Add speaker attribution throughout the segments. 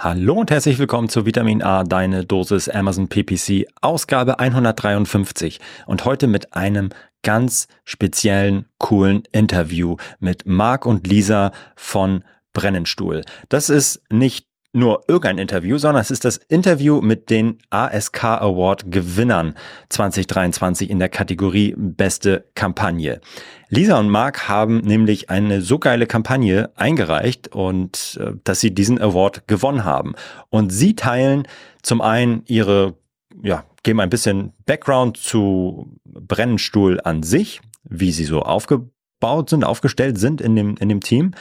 Speaker 1: Hallo und herzlich willkommen zu Vitamin A, deine Dosis Amazon PPC, Ausgabe 153 und heute mit einem ganz speziellen, coolen Interview mit Marc und Lisa von Brennenstuhl. Das ist nicht nur irgendein Interview, sondern es ist das Interview mit den ASK Award Gewinnern 2023 in der Kategorie Beste Kampagne. Lisa und Marc haben nämlich eine so geile Kampagne eingereicht und äh, dass sie diesen Award gewonnen haben. Und sie teilen zum einen ihre, ja, geben ein bisschen Background zu Brennenstuhl an sich, wie sie so aufgebaut sind, aufgestellt sind in dem, in dem Team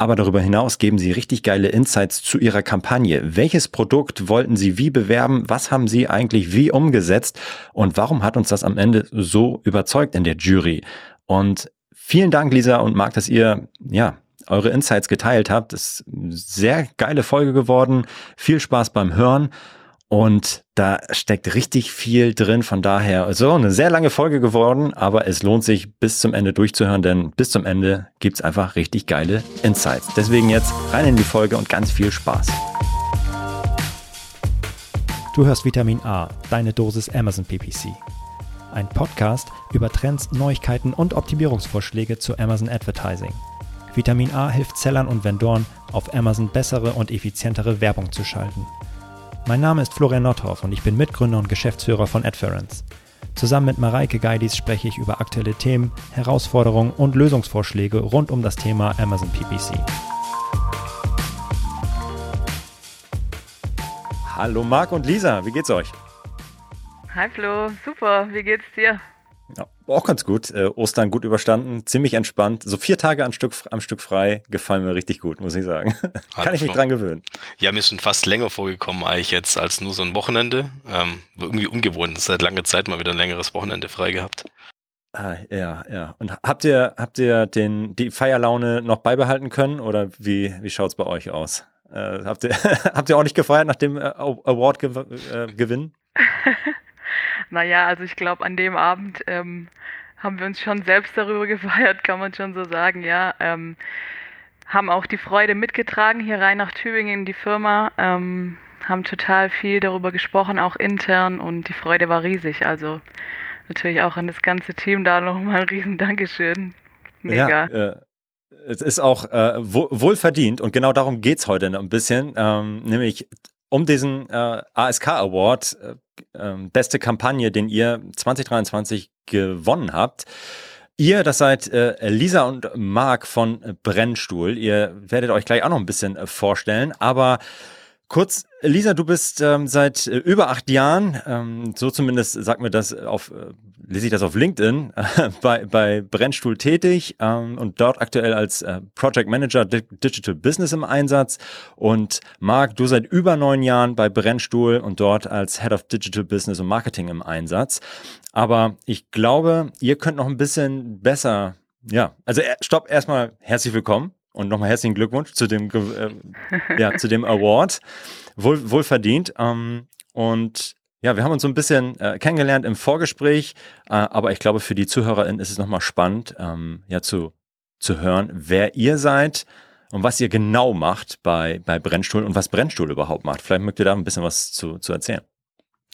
Speaker 1: aber darüber hinaus geben Sie richtig geile Insights zu Ihrer Kampagne. Welches Produkt wollten Sie wie bewerben? Was haben Sie eigentlich wie umgesetzt? Und warum hat uns das am Ende so überzeugt in der Jury? Und vielen Dank, Lisa und Marc, dass ihr, ja, eure Insights geteilt habt. Das ist sehr geile Folge geworden. Viel Spaß beim Hören. Und da steckt richtig viel drin. Von daher, so eine sehr lange Folge geworden, aber es lohnt sich bis zum Ende durchzuhören, denn bis zum Ende gibt's einfach richtig geile Insights. Deswegen jetzt rein in die Folge und ganz viel Spaß. Du hörst Vitamin A, deine Dosis Amazon PPC. Ein Podcast über Trends, Neuigkeiten und Optimierungsvorschläge zu Amazon Advertising. Vitamin A hilft Sellern und Vendoren, auf Amazon bessere und effizientere Werbung zu schalten. Mein Name ist Florian Nordhoff und ich bin Mitgründer und Geschäftsführer von Adference. Zusammen mit Mareike Geidis spreche ich über aktuelle Themen, Herausforderungen und Lösungsvorschläge rund um das Thema Amazon PPC. Hallo Marc und Lisa, wie geht's euch?
Speaker 2: Hi Flo, super, wie geht's dir?
Speaker 1: Ja, auch ganz gut. Äh, Ostern gut überstanden, ziemlich entspannt. So vier Tage am Stück, am Stück frei gefallen mir richtig gut, muss ich sagen. Kann ich mich dran gewöhnen.
Speaker 3: Ja, mir ist schon fast länger vorgekommen eigentlich jetzt als nur so ein Wochenende. Ähm, irgendwie ungewohnt. Seit langer Zeit mal wieder ein längeres Wochenende frei gehabt.
Speaker 1: Ah, ja, ja. Und habt ihr, habt ihr den, die Feierlaune noch beibehalten können oder wie, wie schaut's bei euch aus? Äh, habt, ihr, habt ihr auch nicht gefeiert nach dem äh, Award-Gewinn?
Speaker 2: Naja, also ich glaube, an dem Abend ähm, haben wir uns schon selbst darüber gefeiert, kann man schon so sagen, ja. Ähm, haben auch die Freude mitgetragen hier rein nach Tübingen in die Firma, ähm, haben total viel darüber gesprochen, auch intern und die Freude war riesig. Also natürlich auch an das ganze Team da nochmal ein riesen Dankeschön.
Speaker 1: Mega. Ja, äh, es ist auch äh, wohlverdient und genau darum geht's heute ein bisschen, ähm, nämlich um diesen äh, ASK Award, äh, ähm, beste Kampagne, den ihr 2023 gewonnen habt. Ihr, das seid äh, Lisa und Marc von Brennstuhl. Ihr werdet euch gleich auch noch ein bisschen äh, vorstellen, aber Kurz, Lisa, du bist ähm, seit äh, über acht Jahren, ähm, so zumindest sagt mir das auf, äh, lese ich das auf LinkedIn, äh, bei, bei Brennstuhl tätig ähm, und dort aktuell als äh, Project Manager Di Digital Business im Einsatz. Und Marc, du seit über neun Jahren bei Brennstuhl und dort als Head of Digital Business und Marketing im Einsatz. Aber ich glaube, ihr könnt noch ein bisschen besser, ja, also äh, stopp, erstmal herzlich willkommen. Und nochmal herzlichen Glückwunsch zu dem, äh, ja, zu dem Award. Wohl, wohl verdient. Ähm, und ja, wir haben uns so ein bisschen äh, kennengelernt im Vorgespräch, äh, aber ich glaube, für die ZuhörerInnen ist es nochmal spannend, ähm, ja, zu, zu hören, wer ihr seid und was ihr genau macht bei, bei Brennstuhl und was Brennstuhl überhaupt macht. Vielleicht mögt ihr da ein bisschen was zu, zu erzählen.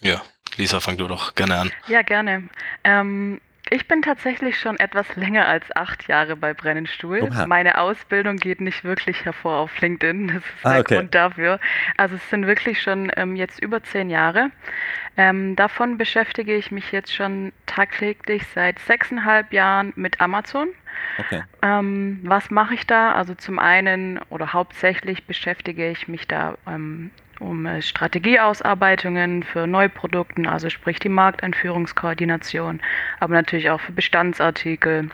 Speaker 3: Ja, Lisa, fang du doch gerne an.
Speaker 2: Ja, gerne. Ähm, ich bin tatsächlich schon etwas länger als acht Jahre bei Brennenstuhl. Oha. Meine Ausbildung geht nicht wirklich hervor auf LinkedIn. Das ist ah, der okay. Grund dafür. Also es sind wirklich schon ähm, jetzt über zehn Jahre. Ähm, davon beschäftige ich mich jetzt schon tagtäglich seit sechseinhalb Jahren mit Amazon. Okay. Ähm, was mache ich da? Also zum einen oder hauptsächlich beschäftige ich mich da ähm, um äh, Strategieausarbeitungen für Neuprodukten, also sprich die Markteinführungskoordination, aber natürlich auch für Bestandsartikel.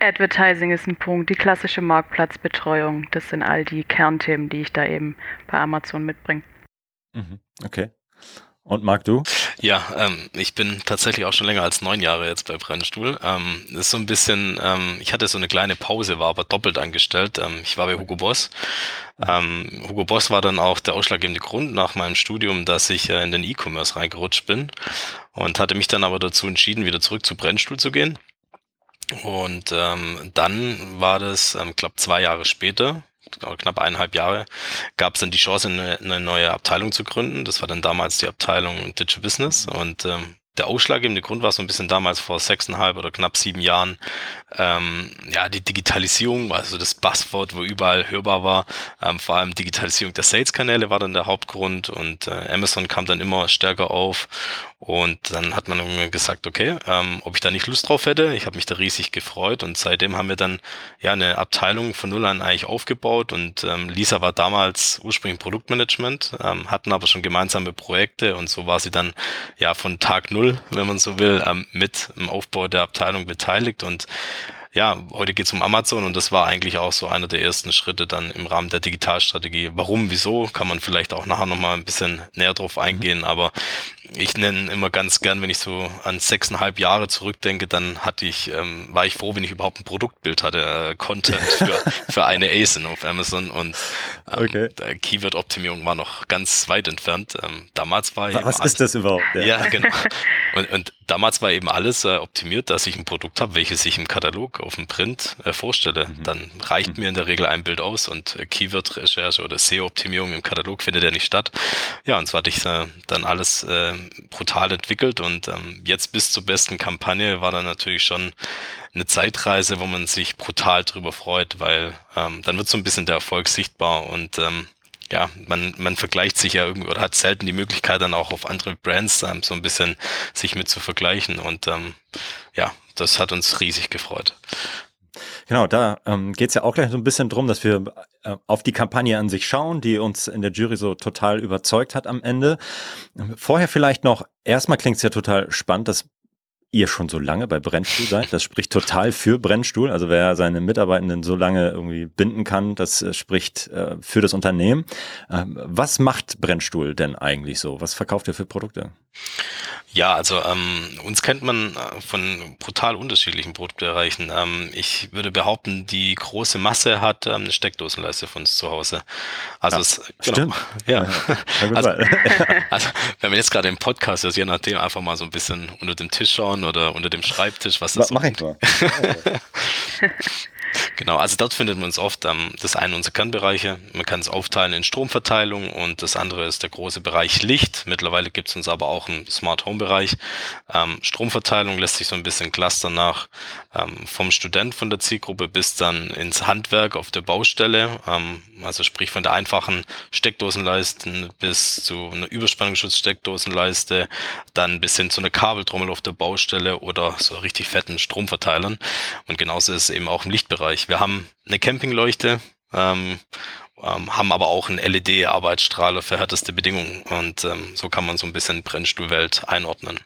Speaker 2: Advertising ist ein Punkt, die klassische Marktplatzbetreuung, das sind all die Kernthemen, die ich da eben bei Amazon mitbringe.
Speaker 1: Mhm. Okay. Und Marc, du?
Speaker 3: Ja, ähm, ich bin tatsächlich auch schon länger als neun Jahre jetzt bei Brennstuhl. Ähm, ist so ein bisschen, ähm, ich hatte so eine kleine Pause, war aber doppelt angestellt. Ähm, ich war bei Hugo Boss. Ähm, Hugo Boss war dann auch der ausschlaggebende Grund nach meinem Studium, dass ich äh, in den E-Commerce reingerutscht bin und hatte mich dann aber dazu entschieden, wieder zurück zu Brennstuhl zu gehen. Und ähm, dann war das, ähm, glaube zwei Jahre später, knapp eineinhalb Jahre, gab es dann die Chance, eine, eine, neue Abteilung zu gründen. Das war dann damals die Abteilung Digital Business. Und ähm, der ausschlaggebende Grund war so ein bisschen damals vor sechseinhalb oder knapp sieben Jahren, ähm, ja, die Digitalisierung, also das Buzzword, wo überall hörbar war, ähm, vor allem Digitalisierung der Sales-Kanäle war dann der Hauptgrund. Und äh, Amazon kam dann immer stärker auf und dann hat man gesagt, okay, ähm, ob ich da nicht Lust drauf hätte. Ich habe mich da riesig gefreut. Und seitdem haben wir dann ja eine Abteilung von null an eigentlich aufgebaut. Und ähm, Lisa war damals ursprünglich Produktmanagement, ähm, hatten aber schon gemeinsame Projekte. Und so war sie dann ja von Tag null, wenn man so will, ähm, mit im Aufbau der Abteilung beteiligt. Und ja, heute geht es um Amazon und das war eigentlich auch so einer der ersten Schritte dann im Rahmen der Digitalstrategie. Warum, wieso, kann man vielleicht auch nachher nochmal ein bisschen näher drauf eingehen, aber ich nenne immer ganz gern, wenn ich so an sechseinhalb Jahre zurückdenke, dann hatte ich, ähm, war ich froh, wenn ich überhaupt ein Produktbild hatte, äh, Content für, für eine ASIN auf Amazon und ähm, okay. Keyword-Optimierung war noch ganz weit entfernt. Ähm, damals war
Speaker 1: Was ist das überhaupt?
Speaker 3: Ja, ja genau. Und, und damals war eben alles äh, optimiert, dass ich ein Produkt habe, welches ich im Katalog auf dem Print äh, vorstelle. Mhm. Dann reicht mhm. mir in der Regel ein Bild aus und äh, Keyword-Recherche oder SEO-Optimierung im Katalog findet ja nicht statt. Ja, und so hatte ich äh, dann alles äh, brutal entwickelt und ähm, jetzt bis zur besten Kampagne war dann natürlich schon eine Zeitreise, wo man sich brutal drüber freut, weil ähm, dann wird so ein bisschen der Erfolg sichtbar und ähm, ja, man, man vergleicht sich ja irgendwie oder hat selten die Möglichkeit dann auch auf andere Brands ähm, so ein bisschen sich mit zu vergleichen und ähm, ja, das hat uns riesig gefreut.
Speaker 1: Genau, da ähm, geht es ja auch gleich so ein bisschen drum, dass wir äh, auf die Kampagne an sich schauen, die uns in der Jury so total überzeugt hat am Ende. Vorher vielleicht noch, erstmal klingt es ja total spannend, dass ihr schon so lange bei Brennstuhl seid. Das spricht total für Brennstuhl. Also wer seine Mitarbeitenden so lange irgendwie binden kann, das äh, spricht äh, für das Unternehmen. Ähm, was macht Brennstuhl denn eigentlich so? Was verkauft ihr für Produkte?
Speaker 3: Ja, also ähm, uns kennt man äh, von brutal unterschiedlichen Produktbereichen. Ähm, ich würde behaupten, die große Masse hat ähm, eine Steckdosenleiste von uns zu Hause. Also ja, es,
Speaker 1: genau, stimmt.
Speaker 3: Ja. also, also, wenn wir jetzt gerade im Podcast ist, je nachdem einfach mal so ein bisschen unter dem Tisch schauen oder unter dem Schreibtisch, was das
Speaker 1: Mach ich mal.
Speaker 3: Genau, also dort findet man es oft. Ähm, das eine unserer Kernbereiche. Man kann es aufteilen in Stromverteilung und das andere ist der große Bereich Licht. Mittlerweile gibt es uns aber auch einen Smart Home Bereich. Ähm, Stromverteilung lässt sich so ein bisschen clustern nach ähm, vom Student von der Zielgruppe bis dann ins Handwerk auf der Baustelle. Ähm, also sprich von der einfachen Steckdosenleisten bis zu einer Überspannungsschutzsteckdosenleiste, dann bis hin zu einer Kabeltrommel auf der Baustelle oder so richtig fetten Stromverteilern. Und genauso ist es eben auch im Lichtbereich. Wir haben eine Campingleuchte, ähm, ähm, haben aber auch einen LED-Arbeitsstrahler für härteste Bedingungen. Und ähm, so kann man so ein bisschen Brennstuhlwelt einordnen.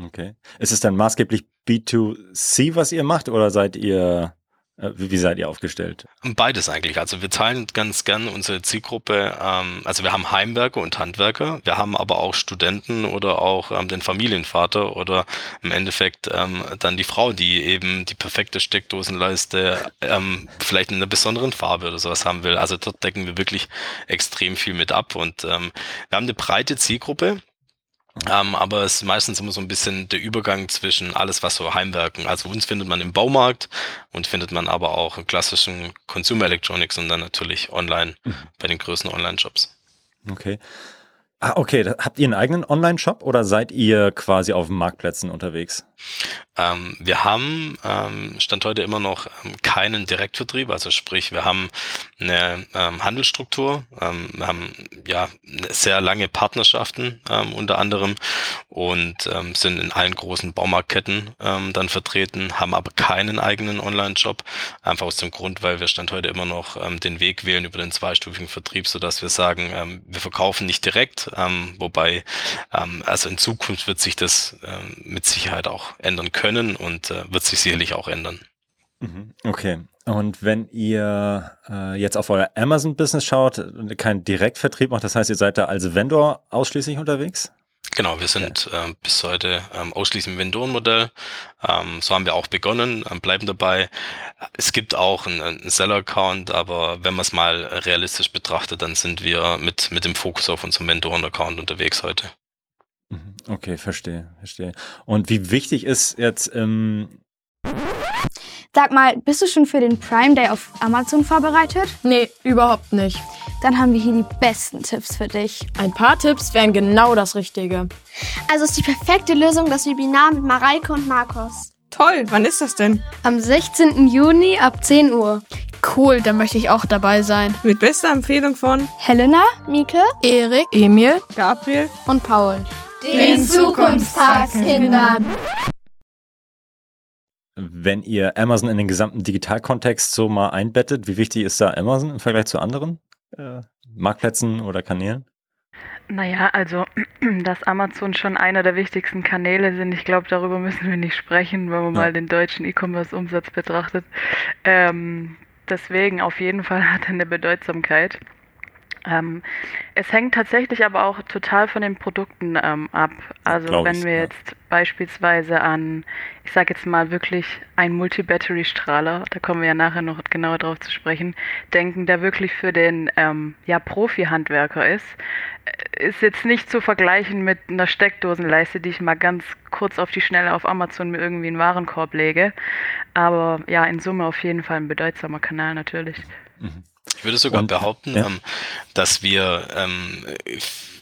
Speaker 1: Okay. Ist es dann maßgeblich B2C, was ihr macht, oder seid ihr wie, wie seid ihr aufgestellt?
Speaker 3: Beides eigentlich. Also wir teilen ganz gern unsere Zielgruppe. Ähm, also wir haben Heimwerker und Handwerker. Wir haben aber auch Studenten oder auch ähm, den Familienvater oder im Endeffekt ähm, dann die Frau, die eben die perfekte Steckdosenleiste ähm, vielleicht in einer besonderen Farbe oder sowas haben will. Also dort decken wir wirklich extrem viel mit ab und ähm, wir haben eine breite Zielgruppe. Ähm, aber es ist meistens immer so ein bisschen der Übergang zwischen alles, was so Heimwerken. Also uns findet man im Baumarkt und findet man aber auch im klassischen Consumer Electronics und dann natürlich online mhm. bei den größten Online-Shops.
Speaker 1: Okay. Ah, okay. Habt ihr einen eigenen Online-Shop oder seid ihr quasi auf Marktplätzen unterwegs?
Speaker 3: Ähm, wir haben ähm, Stand heute immer noch ähm, keinen Direktvertrieb, also sprich, wir haben eine ähm, Handelsstruktur, ähm, wir haben ja sehr lange Partnerschaften ähm, unter anderem und ähm, sind in allen großen Baumarktketten ähm, dann vertreten, haben aber keinen eigenen Online-Shop, einfach aus dem Grund, weil wir Stand heute immer noch ähm, den Weg wählen über den zweistufigen Vertrieb, so dass wir sagen, ähm, wir verkaufen nicht direkt, ähm, wobei ähm, also in Zukunft wird sich das ähm, mit Sicherheit auch ändern können und äh, wird sich sicherlich auch ändern.
Speaker 1: Mhm. Okay. Und wenn ihr äh, jetzt auf euer Amazon-Business schaut, kein Direktvertrieb macht, das heißt, ihr seid da als Vendor ausschließlich unterwegs?
Speaker 3: Genau, wir sind äh, bis heute ähm, ausschließlich im Vendorenmodell. Ähm, so haben wir auch begonnen, ähm, bleiben dabei. Es gibt auch einen, einen Seller-Account, aber wenn man es mal realistisch betrachtet, dann sind wir mit, mit dem Fokus auf unserem Vendoren-Account unterwegs heute.
Speaker 1: Mhm. Okay, verstehe, verstehe. Und wie wichtig ist jetzt ähm
Speaker 4: Sag mal, bist du schon für den Prime Day auf Amazon vorbereitet?
Speaker 5: Nee, überhaupt nicht.
Speaker 4: Dann haben wir hier die besten Tipps für dich.
Speaker 5: Ein paar Tipps wären genau das Richtige.
Speaker 4: Also ist die perfekte Lösung das Webinar mit Mareike und Markus.
Speaker 5: Toll, wann ist das denn?
Speaker 4: Am 16. Juni ab 10 Uhr.
Speaker 5: Cool, dann möchte ich auch dabei sein.
Speaker 6: Mit bester Empfehlung von
Speaker 4: Helena, Mieke,
Speaker 5: Erik, Emil,
Speaker 6: Gabriel
Speaker 4: und Paul.
Speaker 7: Den Zukunftstagskindern.
Speaker 1: Wenn ihr Amazon in den gesamten Digitalkontext so mal einbettet, wie wichtig ist da Amazon im Vergleich zu anderen äh, Marktplätzen oder Kanälen?
Speaker 2: Naja, also, dass Amazon schon einer der wichtigsten Kanäle sind, ich glaube, darüber müssen wir nicht sprechen, wenn man ja. mal den deutschen E-Commerce-Umsatz betrachtet. Ähm, deswegen auf jeden Fall hat er eine Bedeutsamkeit. Ähm, es hängt tatsächlich aber auch total von den Produkten ähm, ab. Also wenn wir ja. jetzt beispielsweise an, ich sage jetzt mal wirklich einen Multi-Battery-Strahler, da kommen wir ja nachher noch genauer drauf zu sprechen, denken, der wirklich für den ähm, ja, Profi-Handwerker ist, äh, ist jetzt nicht zu vergleichen mit einer Steckdosenleiste, die ich mal ganz kurz auf die Schnelle auf Amazon mir irgendwie in den Warenkorb lege. Aber ja, in Summe auf jeden Fall ein bedeutsamer Kanal natürlich.
Speaker 3: Mhm. Ich würde sogar Und, behaupten, ja. ähm, dass wir ähm,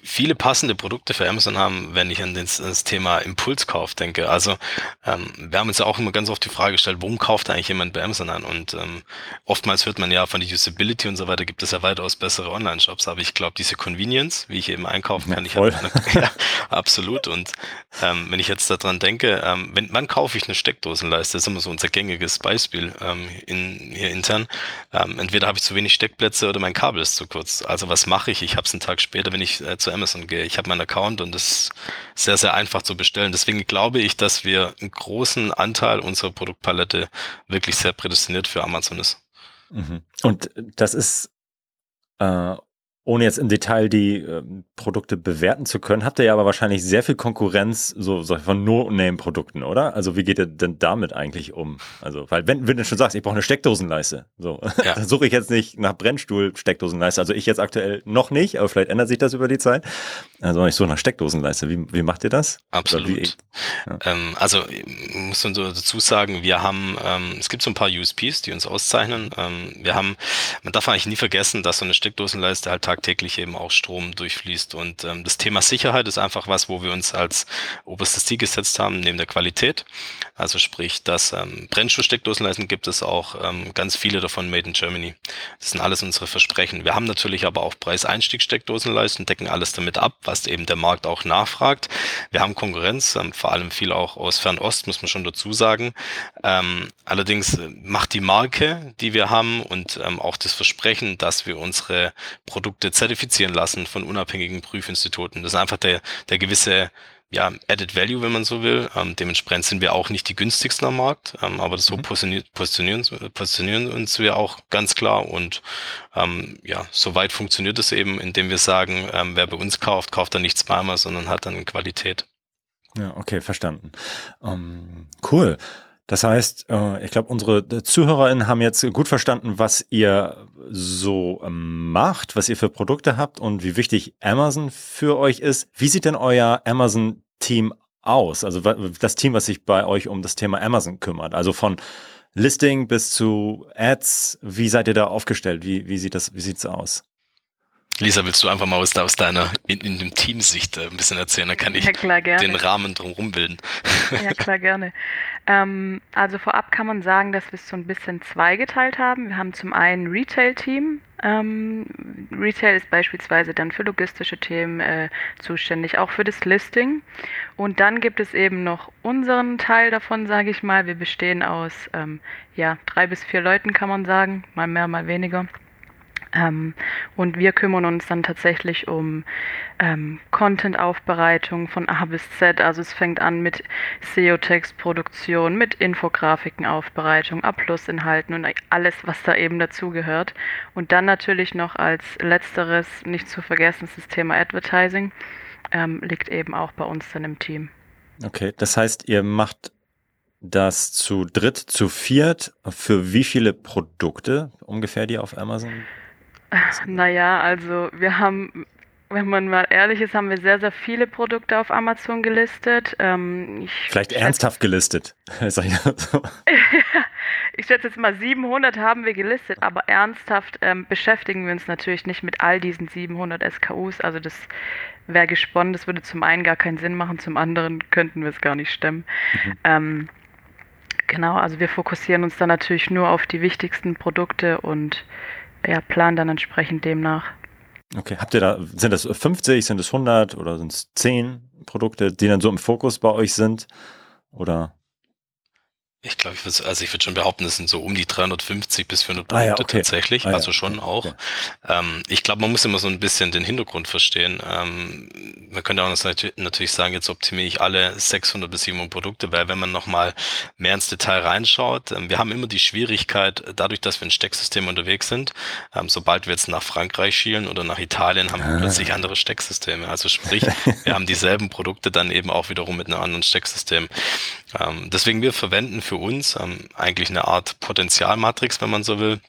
Speaker 3: viele passende Produkte für Amazon haben, wenn ich an das, das Thema Impulskauf denke. Also ähm, wir haben uns ja auch immer ganz oft die Frage gestellt, warum kauft eigentlich jemand bei Amazon an? Und ähm, oftmals hört man ja von der Usability und so weiter, gibt es ja weitaus bessere Online-Shops. Aber ich glaube, diese Convenience, wie ich eben einkaufen kann, ja, ich habe ja, absolut. Und ähm, wenn ich jetzt daran denke, ähm, wenn, wann kaufe ich eine Steckdosenleiste? Das ist immer so unser gängiges Beispiel ähm, in, hier intern. Ähm, entweder habe ich zu wenig Steckplätze oder mein Kabel ist zu kurz. Also was mache ich? Ich habe es einen Tag später, wenn ich äh, zu Amazon gehe. Ich habe meinen Account und das ist sehr, sehr einfach zu bestellen. Deswegen glaube ich, dass wir einen großen Anteil unserer Produktpalette wirklich sehr prädestiniert für Amazon ist.
Speaker 1: Mhm. Und das ist äh, ohne jetzt im Detail die äh, Produkte bewerten zu können, habt ihr ja aber wahrscheinlich sehr viel Konkurrenz so, so von No-Name-Produkten, oder? Also wie geht ihr denn damit eigentlich um? Also, weil wenn, wenn du schon sagst, ich brauche eine Steckdosenleiste, so, ja. dann suche ich jetzt nicht nach Brennstuhl-Steckdosenleiste. Also ich jetzt aktuell noch nicht, aber vielleicht ändert sich das über die Zeit. Also ich suche nach Steckdosenleiste. Wie, wie macht ihr das?
Speaker 3: Absolut. Wie, ja. ähm, also muss man so dazu sagen, wir haben, ähm, es gibt so ein paar USPs, die uns auszeichnen. Ähm, wir haben, man darf eigentlich nie vergessen, dass so eine Steckdosenleiste halt tagtäglich eben auch Strom durchfließt. Und ähm, das Thema Sicherheit ist einfach was, wo wir uns als oberstes Ziel gesetzt haben, neben der Qualität. Also sprich, dass ähm, Brennstoffsteckdosenleisten gibt es auch ähm, ganz viele davon made in Germany. Das sind alles unsere Versprechen. Wir haben natürlich aber auch Preiseinstiegssteckdosenleisten, decken alles damit ab, was eben der Markt auch nachfragt. Wir haben Konkurrenz, ähm, vor allem viel auch aus Fernost, muss man schon dazu sagen. Ähm, allerdings äh, macht die Marke, die wir haben und ähm, auch das Versprechen, dass wir unsere Produkte Produkte zertifizieren lassen von unabhängigen Prüfinstituten. Das ist einfach der, der gewisse ja, Added Value, wenn man so will. Ähm, dementsprechend sind wir auch nicht die günstigsten am Markt, ähm, aber so mhm. positionieren, positionieren, uns wir auch ganz klar und ähm, ja, soweit funktioniert es eben, indem wir sagen, ähm, wer bei uns kauft, kauft dann nicht zweimal, sondern hat dann Qualität.
Speaker 1: Ja, okay, verstanden. Um, ähm, cool. Das heißt, äh, ich glaube, unsere ZuhörerInnen haben jetzt gut verstanden, was ihr so ähm, macht, was ihr für Produkte habt und wie wichtig Amazon für euch ist. Wie sieht denn euer Amazon-Team aus? Also das Team, was sich bei euch um das Thema Amazon kümmert. Also von Listing bis zu Ads. Wie seid ihr da aufgestellt? Wie, wie sieht das, wie sieht's aus?
Speaker 3: Lisa, willst du einfach mal aus, aus deiner in, in dem Teamsicht äh, ein bisschen erzählen? Dann kann ich ja, klar, den Rahmen drumherum bilden.
Speaker 2: Ja, klar, gerne. Ähm, also vorab kann man sagen, dass wir es so ein bisschen zweigeteilt haben. Wir haben zum einen Retail-Team. Ähm, Retail ist beispielsweise dann für logistische Themen äh, zuständig, auch für das Listing. Und dann gibt es eben noch unseren Teil davon, sage ich mal. Wir bestehen aus ähm, ja, drei bis vier Leuten, kann man sagen, mal mehr, mal weniger. Ähm, und wir kümmern uns dann tatsächlich um ähm, Content-Aufbereitung von A bis Z. Also es fängt an mit SEO-Text-Produktion, mit Infografiken-Aufbereitung, A-Plus-Inhalten und alles, was da eben dazugehört. Und dann natürlich noch als letzteres, nicht zu vergessen, das Thema Advertising, ähm, liegt eben auch bei uns dann im Team.
Speaker 1: Okay, das heißt, ihr macht das zu dritt, zu viert. Für wie viele Produkte ungefähr, die auf Amazon
Speaker 2: naja, also wir haben, wenn man mal ehrlich ist, haben wir sehr, sehr viele Produkte auf Amazon gelistet. Ähm,
Speaker 1: Vielleicht ernsthaft gelistet.
Speaker 2: ich schätze jetzt mal 700 haben wir gelistet, aber ernsthaft ähm, beschäftigen wir uns natürlich nicht mit all diesen 700 SKUs. Also das wäre gesponnen, das würde zum einen gar keinen Sinn machen, zum anderen könnten wir es gar nicht stemmen. Mhm. Ähm, genau, also wir fokussieren uns dann natürlich nur auf die wichtigsten Produkte und ja, planen dann entsprechend demnach.
Speaker 1: Okay, habt ihr da, sind das 50, sind es 100 oder sind es 10 Produkte, die dann so im Fokus bei euch sind? Oder?
Speaker 3: Ich glaube, ich würde, also ich würde schon behaupten, es sind so um die 350 bis 400 Produkte ah, ja, okay. tatsächlich, ah, ja, also schon okay. auch. Ähm, ich glaube, man muss immer so ein bisschen den Hintergrund verstehen. Ähm, man könnte auch natürlich sagen, jetzt optimiere ich alle 600 bis 700 Produkte, weil wenn man nochmal mehr ins Detail reinschaut, ähm, wir haben immer die Schwierigkeit, dadurch, dass wir in Stecksystem unterwegs sind, ähm, sobald wir jetzt nach Frankreich schielen oder nach Italien, haben wir ah. plötzlich andere Stecksysteme. Also sprich, wir haben dieselben Produkte dann eben auch wiederum mit einem anderen Stecksystem. Ähm, deswegen wir verwenden für uns ähm, eigentlich eine Art Potenzialmatrix, wenn man so will.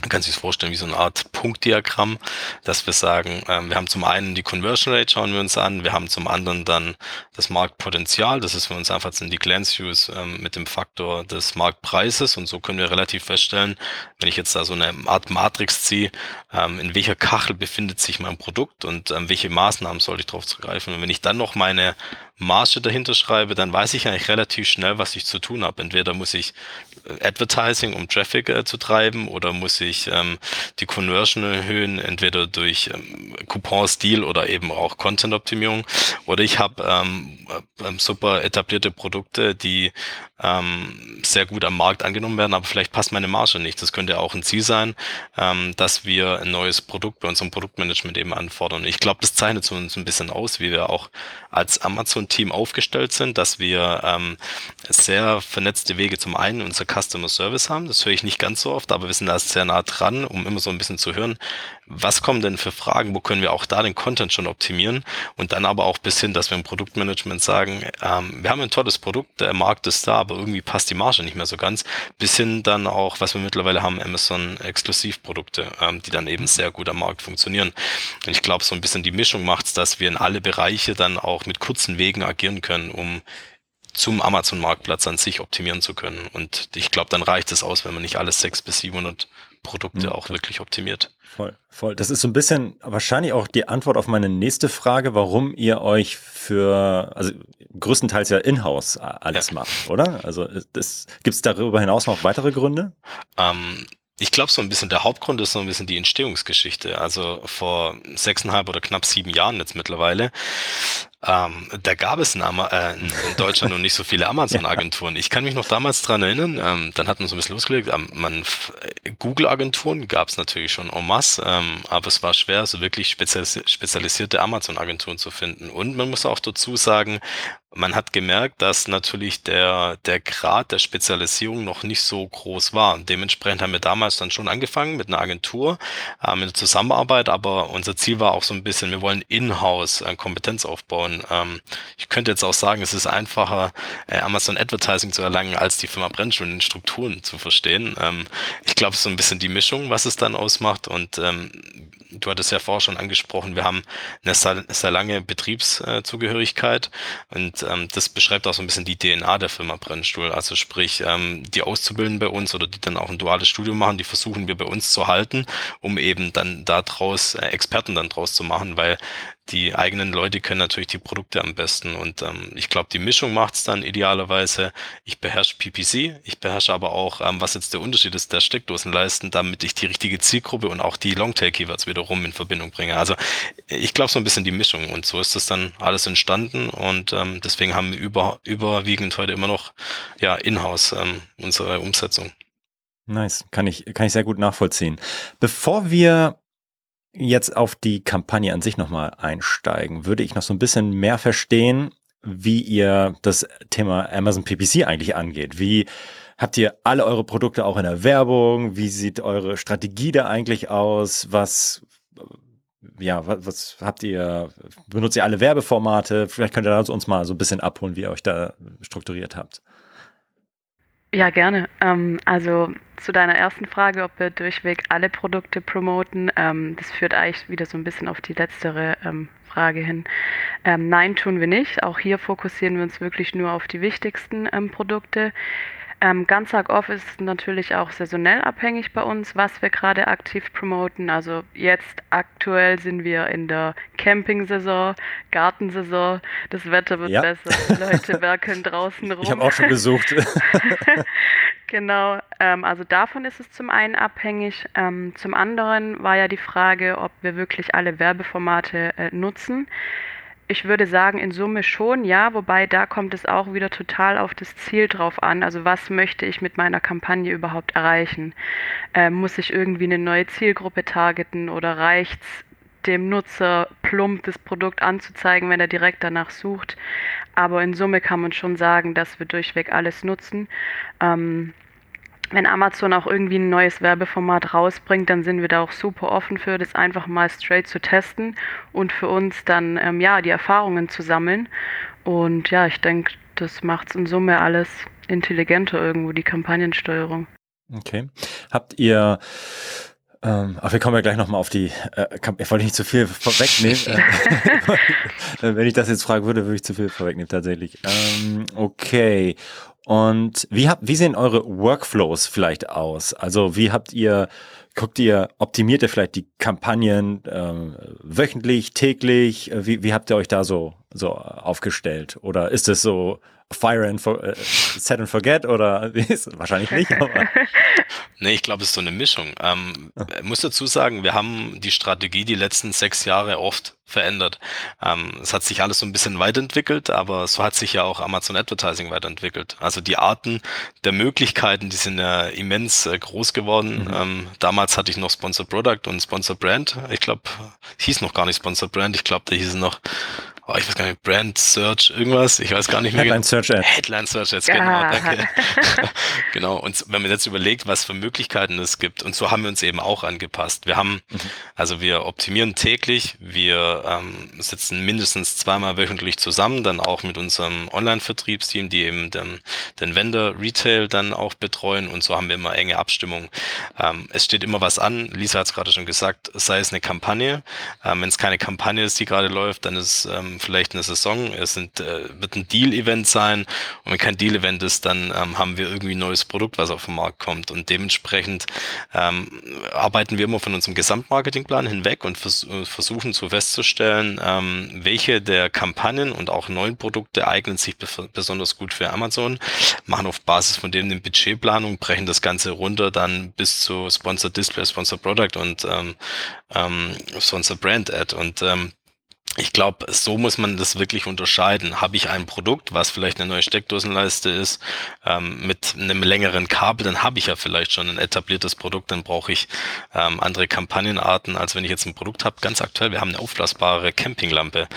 Speaker 3: Man kann sich das vorstellen wie so eine Art Punktdiagramm, dass wir sagen, ähm, wir haben zum einen die Conversion Rate, schauen wir uns an, wir haben zum anderen dann das Marktpotenzial, das ist für uns einfach sind die Glance Views ähm, mit dem Faktor des Marktpreises und so können wir relativ feststellen, wenn ich jetzt da so eine Art Matrix ziehe, ähm, in welcher Kachel befindet sich mein Produkt und ähm, welche Maßnahmen sollte ich darauf zugreifen. Und wenn ich dann noch meine Marge dahinter schreibe, dann weiß ich eigentlich relativ schnell, was ich zu tun habe. Entweder muss ich äh, Advertising, um Traffic äh, zu treiben, oder muss ich ähm, die Conversion erhöhen, entweder durch ähm, Coupon-Stil oder eben auch Content-Optimierung. Oder ich habe ähm, äh, super etablierte Produkte, die ähm, sehr gut am Markt angenommen werden, aber vielleicht passt meine Marge nicht. Das könnte auch ein Ziel sein, ähm, dass wir ein neues Produkt bei unserem Produktmanagement eben anfordern. Ich glaube, das zeichnet uns ein bisschen aus, wie wir auch als Amazon-Team aufgestellt sind, dass wir ähm, sehr vernetzte Wege zum einen unser Customer Service haben. Das höre ich nicht ganz so oft, aber wir sind da sehr nah dran, um immer so ein bisschen zu hören, was kommen denn für Fragen, wo können wir auch da den Content schon optimieren und dann aber auch bis hin, dass wir im Produktmanagement sagen, ähm, wir haben ein tolles Produkt, der Markt ist da, aber irgendwie passt die Marge nicht mehr so ganz, bis hin dann auch, was wir mittlerweile haben, Amazon Exklusivprodukte, ähm, die dann eben sehr gut am Markt funktionieren. Und ich glaube, so ein bisschen die Mischung macht's, dass wir in alle Bereiche dann auch mit kurzen Wegen agieren können, um zum Amazon-Marktplatz an sich optimieren zu können. Und ich glaube, dann reicht es aus, wenn man nicht alles sechs bis 700 Produkte mhm. auch wirklich optimiert.
Speaker 1: Voll, voll. Das ist so ein bisschen wahrscheinlich auch die Antwort auf meine nächste Frage, warum ihr euch für, also größtenteils ja in-house alles ja. macht, oder? Also gibt es darüber hinaus noch weitere Gründe?
Speaker 3: Ähm, ich glaube, so ein bisschen der Hauptgrund ist so ein bisschen die Entstehungsgeschichte. Also vor sechseinhalb oder knapp sieben Jahren jetzt mittlerweile ähm, da gab es in, äh, in Deutschland noch nicht so viele Amazon-Agenturen. Ich kann mich noch damals dran erinnern, ähm, dann hat man so ein bisschen losgelegt, ähm, man Google-Agenturen gab es natürlich schon en masse, ähm, aber es war schwer, so wirklich spezialis spezialisierte Amazon-Agenturen zu finden. Und man muss auch dazu sagen, man hat gemerkt, dass natürlich der, der Grad der Spezialisierung noch nicht so groß war. Dementsprechend haben wir damals dann schon angefangen mit einer Agentur, äh, mit einer Zusammenarbeit, aber unser Ziel war auch so ein bisschen, wir wollen in-house äh, Kompetenz aufbauen. Ähm, ich könnte jetzt auch sagen, es ist einfacher, äh, Amazon Advertising zu erlangen, als die Firma Brennstuhl in Strukturen zu verstehen. Ähm, ich glaube, es ist so ein bisschen die Mischung, was es dann ausmacht und ähm, du hattest ja vorher schon angesprochen, wir haben eine sehr, sehr lange Betriebszugehörigkeit und ähm, das beschreibt auch so ein bisschen die DNA der Firma Brennstuhl. Also sprich, ähm, die Auszubildenden bei uns oder die dann auch ein duales Studium machen, die versuchen wir bei uns zu halten, um eben dann daraus äh, Experten dann draus zu machen, weil die eigenen Leute können natürlich die Produkte am besten. Und ähm, ich glaube, die Mischung macht's dann idealerweise. Ich beherrsche PPC, ich beherrsche aber auch, ähm, was jetzt der Unterschied ist, der Steckdosenleisten, damit ich die richtige Zielgruppe und auch die Longtail-Keywords wiederum in Verbindung bringe. Also ich glaube so ein bisschen die Mischung. Und so ist das dann alles entstanden. Und ähm, deswegen haben wir über, überwiegend heute immer noch ja in-house ähm, unsere Umsetzung.
Speaker 1: Nice, kann ich, kann ich sehr gut nachvollziehen. Bevor wir jetzt auf die Kampagne an sich nochmal einsteigen, würde ich noch so ein bisschen mehr verstehen, wie ihr das Thema Amazon PPC eigentlich angeht. Wie habt ihr alle eure Produkte auch in der Werbung? Wie sieht eure Strategie da eigentlich aus? Was, ja, was, was habt ihr, benutzt ihr alle Werbeformate? Vielleicht könnt ihr uns mal so ein bisschen abholen, wie ihr euch da strukturiert habt.
Speaker 2: Ja, gerne. Ähm, also zu deiner ersten Frage, ob wir durchweg alle Produkte promoten, ähm, das führt eigentlich wieder so ein bisschen auf die letztere ähm, Frage hin. Ähm, nein, tun wir nicht. Auch hier fokussieren wir uns wirklich nur auf die wichtigsten ähm, Produkte. Ähm, Ganztag Off ist natürlich auch saisonell abhängig bei uns, was wir gerade aktiv promoten. Also jetzt aktuell sind wir in der Camping-Saison, Gartensaison. Das Wetter wird ja. besser. Die Leute werkeln draußen rum.
Speaker 1: Ich habe auch schon besucht.
Speaker 2: genau. Ähm, also davon ist es zum einen abhängig. Ähm, zum anderen war ja die Frage, ob wir wirklich alle Werbeformate äh, nutzen. Ich würde sagen, in Summe schon, ja, wobei da kommt es auch wieder total auf das Ziel drauf an. Also was möchte ich mit meiner Kampagne überhaupt erreichen? Ähm, muss ich irgendwie eine neue Zielgruppe targeten oder reicht es dem Nutzer plump das Produkt anzuzeigen, wenn er direkt danach sucht? Aber in Summe kann man schon sagen, dass wir durchweg alles nutzen. Ähm, wenn Amazon auch irgendwie ein neues Werbeformat rausbringt, dann sind wir da auch super offen für, das einfach mal straight zu testen und für uns dann ähm, ja die Erfahrungen zu sammeln. Und ja, ich denke, das macht es in Summe alles intelligenter irgendwo, die Kampagnensteuerung.
Speaker 1: Okay. Habt ihr ähm, aber wir kommen ja gleich nochmal auf die, äh, ich wollte nicht zu viel vorwegnehmen. Äh, wenn ich das jetzt fragen würde, würde ich zu viel vorwegnehmen tatsächlich. Ähm, okay. Und wie habt, wie sehen eure Workflows vielleicht aus? Also wie habt ihr, guckt ihr, optimiert ihr vielleicht die Kampagnen äh, wöchentlich, täglich? Wie, wie habt ihr euch da so, so aufgestellt? Oder ist es so Fire and for, äh, Set and Forget oder wahrscheinlich nicht? Aber.
Speaker 3: nee, ich glaube, es ist so eine Mischung. Ähm, ich muss dazu sagen, wir haben die Strategie die letzten sechs Jahre oft verändert. Ähm, es hat sich alles so ein bisschen weiterentwickelt, aber so hat sich ja auch Amazon Advertising weiterentwickelt. Also die Arten der Möglichkeiten, die sind ja immens äh, groß geworden. Mhm. Ähm, damals hatte ich noch Sponsor Product und Sponsor Brand. Ich glaube, hieß noch gar nicht Sponsor Brand. Ich glaube, da hieß es noch oh, ich weiß gar nicht, Brand Search, irgendwas, ich weiß gar nicht mehr.
Speaker 1: Headline Search Ads.
Speaker 3: Headline Search Ads, genau, danke. genau, und wenn man jetzt überlegt, was für Möglichkeiten es gibt, und so haben wir uns eben auch angepasst. Wir haben, mhm. also wir optimieren täglich, wir ähm, sitzen mindestens zweimal wöchentlich zusammen, dann auch mit unserem Online-Vertriebsteam, die eben den, den Vendor Retail dann auch betreuen und so haben wir immer enge Abstimmung. Ähm, es steht immer was an, Lisa hat es gerade schon gesagt, sei es eine Kampagne, ähm, wenn es keine Kampagne ist, die gerade läuft, dann ist ähm, vielleicht eine Saison. Es sind, äh, wird ein Deal-Event sein. Und wenn kein Deal-Event ist, dann ähm, haben wir irgendwie ein neues Produkt, was auf den Markt kommt. Und dementsprechend ähm, arbeiten wir immer von unserem Gesamtmarketingplan hinweg und vers äh, versuchen so festzustellen, ähm, welche der Kampagnen und auch neuen Produkte eignen sich besonders gut für Amazon, machen auf Basis von dem eine Budgetplanung, brechen das Ganze runter dann bis zu Sponsor Display, Sponsor Product und ähm, ähm, Sponsor Brand Ad. Und ähm, ich glaube, so muss man das wirklich unterscheiden. Habe ich ein Produkt, was vielleicht eine neue Steckdosenleiste ist, ähm, mit einem längeren Kabel, dann habe ich ja vielleicht schon ein etabliertes Produkt, dann brauche ich ähm, andere Kampagnenarten, als wenn ich jetzt ein Produkt habe. Ganz aktuell, wir haben eine aufblasbare Campinglampe.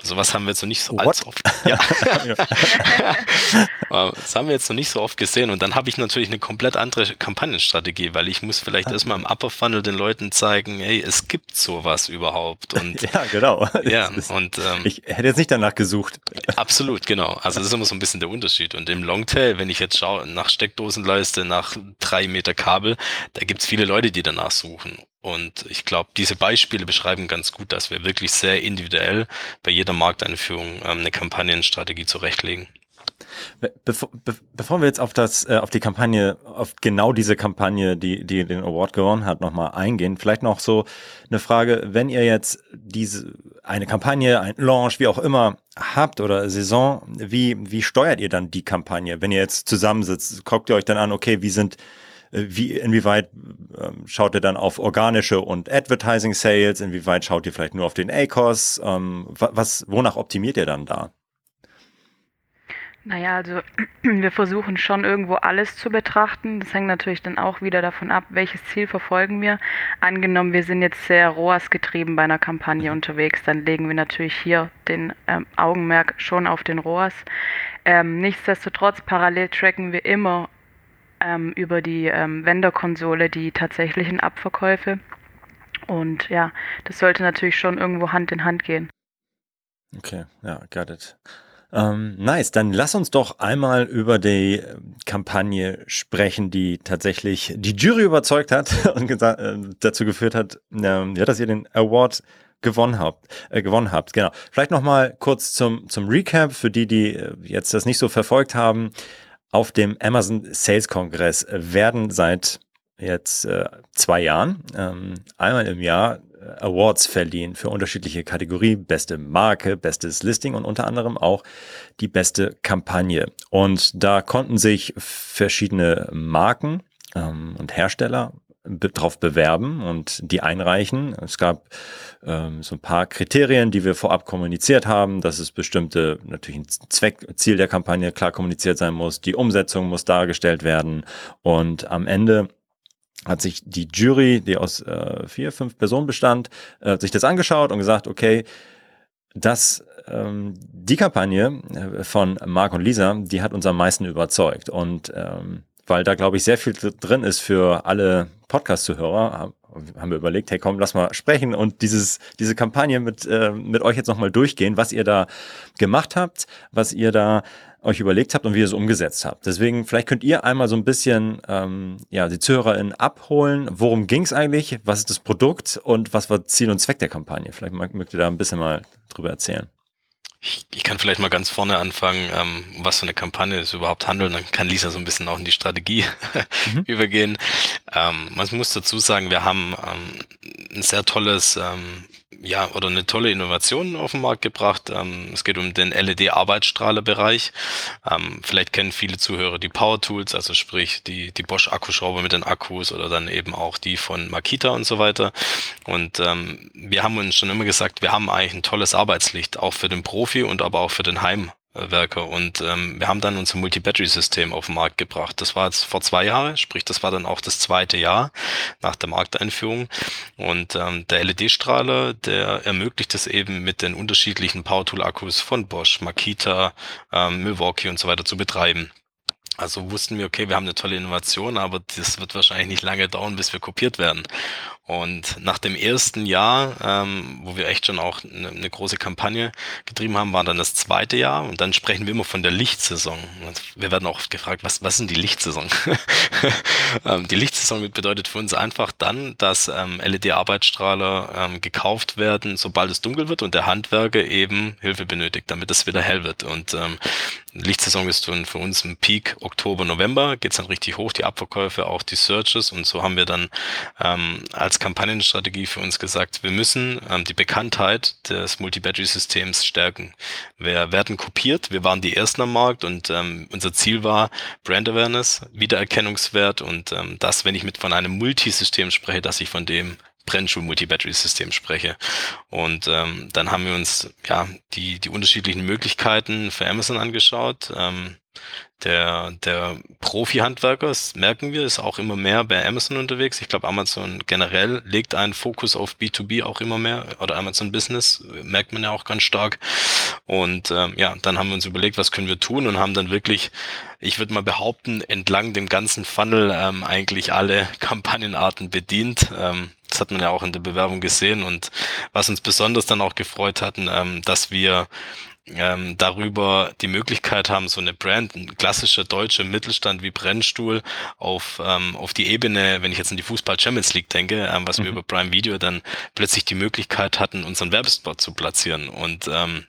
Speaker 3: Also was haben wir jetzt noch nicht so What? oft. Ja. Das haben wir jetzt noch nicht so oft gesehen. Und dann habe ich natürlich eine komplett andere Kampagnenstrategie, weil ich muss vielleicht ah. erstmal im Upper Funnel den Leuten zeigen, hey, es gibt sowas überhaupt. Und
Speaker 1: ja, genau.
Speaker 3: Ja, und ähm,
Speaker 1: ich hätte jetzt nicht danach gesucht.
Speaker 3: Absolut, genau. Also das ist immer so ein bisschen der Unterschied. Und im Longtail, wenn ich jetzt schaue nach Steckdosenleiste, nach drei Meter Kabel, da gibt's viele Leute, die danach suchen. Und ich glaube, diese Beispiele beschreiben ganz gut, dass wir wirklich sehr individuell bei jeder Markteinführung ähm, eine Kampagnenstrategie zurechtlegen.
Speaker 1: Bevor, be bevor wir jetzt auf das, äh, auf die Kampagne, auf genau diese Kampagne, die, die den Award gewonnen hat, nochmal eingehen, vielleicht noch so eine Frage, wenn ihr jetzt diese, eine Kampagne, ein Launch, wie auch immer habt oder Saison, wie, wie steuert ihr dann die Kampagne? Wenn ihr jetzt zusammensitzt, guckt ihr euch dann an, okay, wie sind äh, wie, inwieweit ähm, schaut ihr dann auf organische und Advertising Sales? Inwieweit schaut ihr vielleicht nur auf den ACOS? Ähm, was, wonach optimiert ihr dann da?
Speaker 2: Naja, also wir versuchen schon irgendwo alles zu betrachten. Das hängt natürlich dann auch wieder davon ab, welches Ziel verfolgen wir. Angenommen, wir sind jetzt sehr ROAS getrieben bei einer Kampagne unterwegs, dann legen wir natürlich hier den ähm, Augenmerk schon auf den ROAS. Ähm, nichtsdestotrotz, parallel tracken wir immer ähm, über die ähm, Vendor-Konsole die tatsächlichen Abverkäufe. Und ja, das sollte natürlich schon irgendwo Hand in Hand gehen.
Speaker 1: Okay, ja, got it. Ähm, nice, dann lass uns doch einmal über die äh, Kampagne sprechen, die tatsächlich die Jury überzeugt hat und äh, dazu geführt hat, ähm, ja, dass ihr den Award gewonnen habt, äh, gewonnen habt. Genau. Vielleicht noch mal kurz zum zum Recap für die, die äh, jetzt das nicht so verfolgt haben. Auf dem Amazon Sales Kongress werden seit jetzt äh, zwei Jahren ähm, einmal im Jahr Awards verliehen für unterschiedliche Kategorien, beste Marke, bestes Listing und unter anderem auch die beste Kampagne. Und da konnten sich verschiedene Marken ähm, und Hersteller drauf bewerben und die einreichen. Es gab ähm, so ein paar Kriterien, die wir vorab kommuniziert haben, dass es bestimmte, natürlich ein Zweck, Ziel der Kampagne klar kommuniziert sein muss, die Umsetzung muss dargestellt werden und am Ende hat sich die Jury, die aus äh, vier, fünf Personen bestand, äh, sich das angeschaut und gesagt, okay, dass ähm, die Kampagne äh, von Marc und Lisa, die hat uns am meisten überzeugt. Und ähm, weil da, glaube ich, sehr viel drin ist für alle Podcast-Zuhörer, haben wir überlegt, hey komm, lass mal sprechen und dieses, diese Kampagne mit, äh, mit euch jetzt nochmal durchgehen, was ihr da gemacht habt, was ihr da euch überlegt habt und wie ihr es umgesetzt habt. Deswegen, vielleicht könnt ihr einmal so ein bisschen ähm, ja, die ZuhörerInnen abholen. Worum ging es eigentlich? Was ist das Produkt und was war Ziel und Zweck der Kampagne? Vielleicht mögt ihr da ein bisschen mal drüber erzählen.
Speaker 3: Ich, ich kann vielleicht mal ganz vorne anfangen, ähm, was für eine Kampagne es überhaupt handelt. Dann kann Lisa so ein bisschen auch in die Strategie mhm. übergehen. Ähm, man muss dazu sagen, wir haben ähm, ein sehr tolles ähm, ja, oder eine tolle Innovation auf den Markt gebracht. Ähm, es geht um den LED-Arbeitsstrahlerbereich. Ähm, vielleicht kennen viele Zuhörer die Power Tools, also sprich die, die Bosch Akkuschrauber mit den Akkus oder dann eben auch die von Makita und so weiter. Und ähm, wir haben uns schon immer gesagt, wir haben eigentlich ein tolles Arbeitslicht, auch für den Profi und aber auch für den Heim Werke. Und ähm, wir haben dann unser Multi-Battery-System auf den Markt gebracht. Das war jetzt vor zwei Jahren, sprich, das war dann auch das zweite Jahr nach der Markteinführung. Und ähm, der LED-Strahler, der ermöglicht es eben mit den unterschiedlichen Powertool-Akkus von Bosch, Makita, ähm, Milwaukee und so weiter zu betreiben. Also wussten wir, okay, wir haben eine tolle Innovation, aber das wird wahrscheinlich nicht lange dauern, bis wir kopiert werden. Und nach dem ersten Jahr, ähm, wo wir echt schon auch eine, eine, große Kampagne getrieben haben, war dann das zweite Jahr und dann sprechen wir immer von der Lichtsaison. Und wir werden auch oft gefragt, was, was ist die Lichtsaison? ähm, die Lichtsaison bedeutet für uns einfach dann, dass ähm, LED-Arbeitsstrahler ähm, gekauft werden, sobald es dunkel wird und der Handwerker eben Hilfe benötigt, damit es wieder hell wird. Und ähm, Lichtsaison ist für uns im Peak Oktober, November, geht's dann richtig hoch, die Abverkäufe, auch die Searches und so haben wir dann ähm, als Kampagnenstrategie für uns gesagt, wir müssen ähm, die Bekanntheit des Multi-Battery-Systems stärken. Wir werden kopiert, wir waren die Ersten am Markt und ähm, unser Ziel war Brand Awareness, Wiedererkennungswert und ähm, das, wenn ich mit von einem Multisystem spreche, dass ich von dem Brennschuh Multi-Battery System spreche. Und ähm, dann haben wir uns ja die die unterschiedlichen Möglichkeiten für Amazon angeschaut. Ähm, der, der Profi-Handwerker, das merken wir, ist auch immer mehr bei Amazon unterwegs. Ich glaube, Amazon generell legt einen Fokus auf B2B auch immer mehr oder Amazon Business, merkt man ja auch ganz stark. Und ähm, ja, dann haben wir uns überlegt, was können wir tun und haben dann wirklich, ich würde mal behaupten, entlang dem ganzen Funnel ähm, eigentlich alle Kampagnenarten bedient. Ähm, das hat man ja auch in der Bewerbung gesehen und was uns besonders dann auch gefreut hatten, ähm, dass wir ähm, darüber die Möglichkeit haben, so eine Brand, ein klassischer deutscher Mittelstand wie Brennstuhl auf, ähm, auf die Ebene, wenn ich jetzt an die Fußball Champions League denke, ähm, was mhm. wir über Prime Video dann plötzlich die Möglichkeit hatten, unseren Werbespot zu platzieren. Und ähm,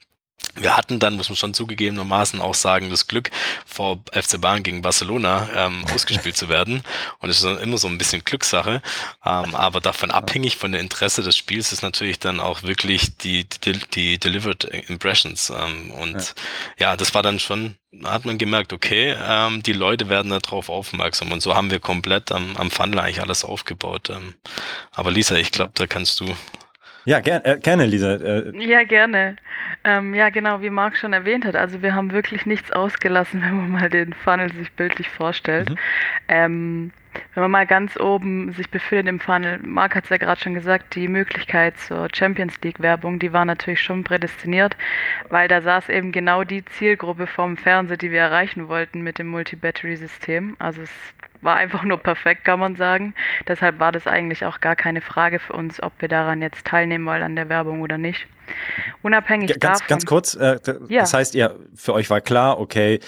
Speaker 3: wir hatten dann, muss man schon zugegebenermaßen auch sagen, das Glück, vor FC Bayern gegen Barcelona ähm, ausgespielt zu werden. Und es ist immer so ein bisschen Glückssache. Ähm, aber davon abhängig von der Interesse des Spiels ist natürlich dann auch wirklich die, die, die Delivered Impressions. Ähm, und ja. ja. das war dann schon, hat man gemerkt, okay, ähm, die Leute werden darauf aufmerksam. Und so haben wir komplett am, am Funnel eigentlich alles aufgebaut. Ähm, aber Lisa, ich glaube, da kannst du
Speaker 1: ja, ger äh, gerne, Lisa. Äh,
Speaker 2: ja, gerne. Ähm, ja, genau, wie Marc schon erwähnt hat, also wir haben wirklich nichts ausgelassen, wenn man mal den Funnel sich bildlich vorstellt. Mhm. Ähm, wenn man mal ganz oben sich befindet im Funnel, Marc hat es ja gerade schon gesagt, die Möglichkeit zur Champions League Werbung, die war natürlich schon prädestiniert, weil da saß eben genau die Zielgruppe vom Fernseher, die wir erreichen wollten mit dem Multi-Battery-System. Also es war einfach nur perfekt, kann man sagen. Deshalb war das eigentlich auch gar keine Frage für uns, ob wir daran jetzt teilnehmen wollen an der Werbung oder nicht. Unabhängig
Speaker 1: ganz,
Speaker 2: davon.
Speaker 1: Ganz kurz, äh, ja. das heißt, ihr, für euch war klar, okay,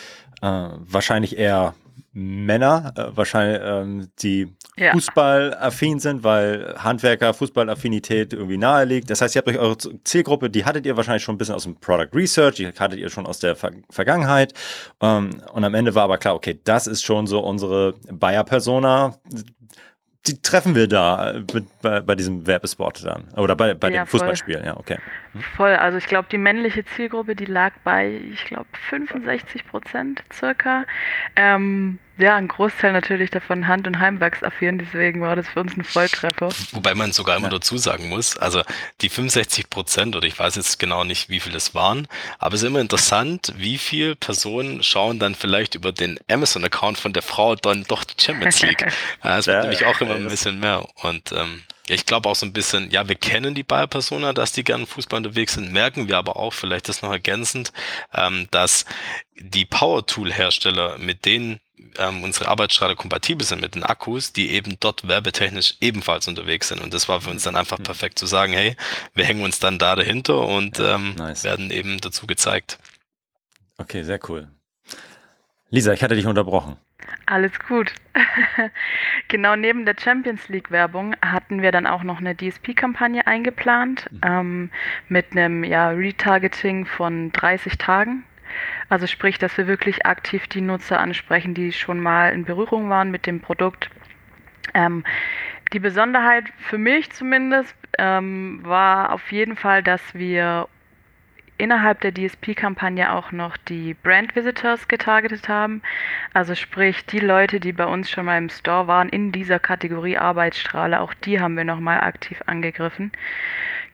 Speaker 1: äh, wahrscheinlich eher Männer, äh, wahrscheinlich, ähm, die ja. Fußballaffin sind, weil Handwerker, Fußballaffinität irgendwie nahe liegt. Das heißt, ihr habt euch eure Zielgruppe, die hattet ihr wahrscheinlich schon ein bisschen aus dem Product Research, die hattet ihr schon aus der Ver Vergangenheit. Ähm, und am Ende war aber klar, okay, das ist schon so unsere Bayer-Persona, die treffen wir da äh, mit, bei, bei, diesem Werbespot dann. Oder bei, bei ja, dem Fußballspiel, ja, okay.
Speaker 2: Hm? Voll, also ich glaube, die männliche Zielgruppe, die lag bei, ich glaube, 65 Prozent circa. Ähm, ja, ein Großteil natürlich davon Hand- und Heimwerksaffin, deswegen war das für uns ein Volltreffer.
Speaker 3: Wobei man sogar immer ja. dazu sagen muss, also die 65 Prozent, oder ich weiß jetzt genau nicht, wie viel es waren, aber es ist immer interessant, wie viele Personen schauen dann vielleicht über den Amazon-Account von der Frau dann doch die Champions League. Es wird ja, nämlich auch immer ein bisschen mehr. Und ähm, ja, ich glaube auch so ein bisschen, ja, wir kennen die Bayer-Persona, dass die gerne Fußball unterwegs sind, merken wir aber auch, vielleicht das noch ergänzend, ähm, dass die Power-Tool-Hersteller, mit denen ähm, unsere Arbeitsstrahler kompatibel sind mit den Akkus, die eben dort werbetechnisch ebenfalls unterwegs sind. Und das war für uns dann einfach mhm. perfekt zu sagen, hey, wir hängen uns dann da dahinter und ja, ähm, nice. werden eben dazu gezeigt.
Speaker 1: Okay, sehr cool. Lisa, ich hatte dich unterbrochen.
Speaker 2: Alles gut. genau neben der Champions League Werbung hatten wir dann auch noch eine DSP-Kampagne eingeplant mhm. ähm, mit einem ja, Retargeting von 30 Tagen. Also sprich, dass wir wirklich aktiv die Nutzer ansprechen, die schon mal in Berührung waren mit dem Produkt. Ähm, die Besonderheit für mich zumindest ähm, war auf jeden Fall, dass wir innerhalb der DSP-Kampagne auch noch die Brand Visitors getargetet haben. Also sprich, die Leute, die bei uns schon mal im Store waren, in dieser Kategorie Arbeitsstrahle, auch die haben wir nochmal aktiv angegriffen.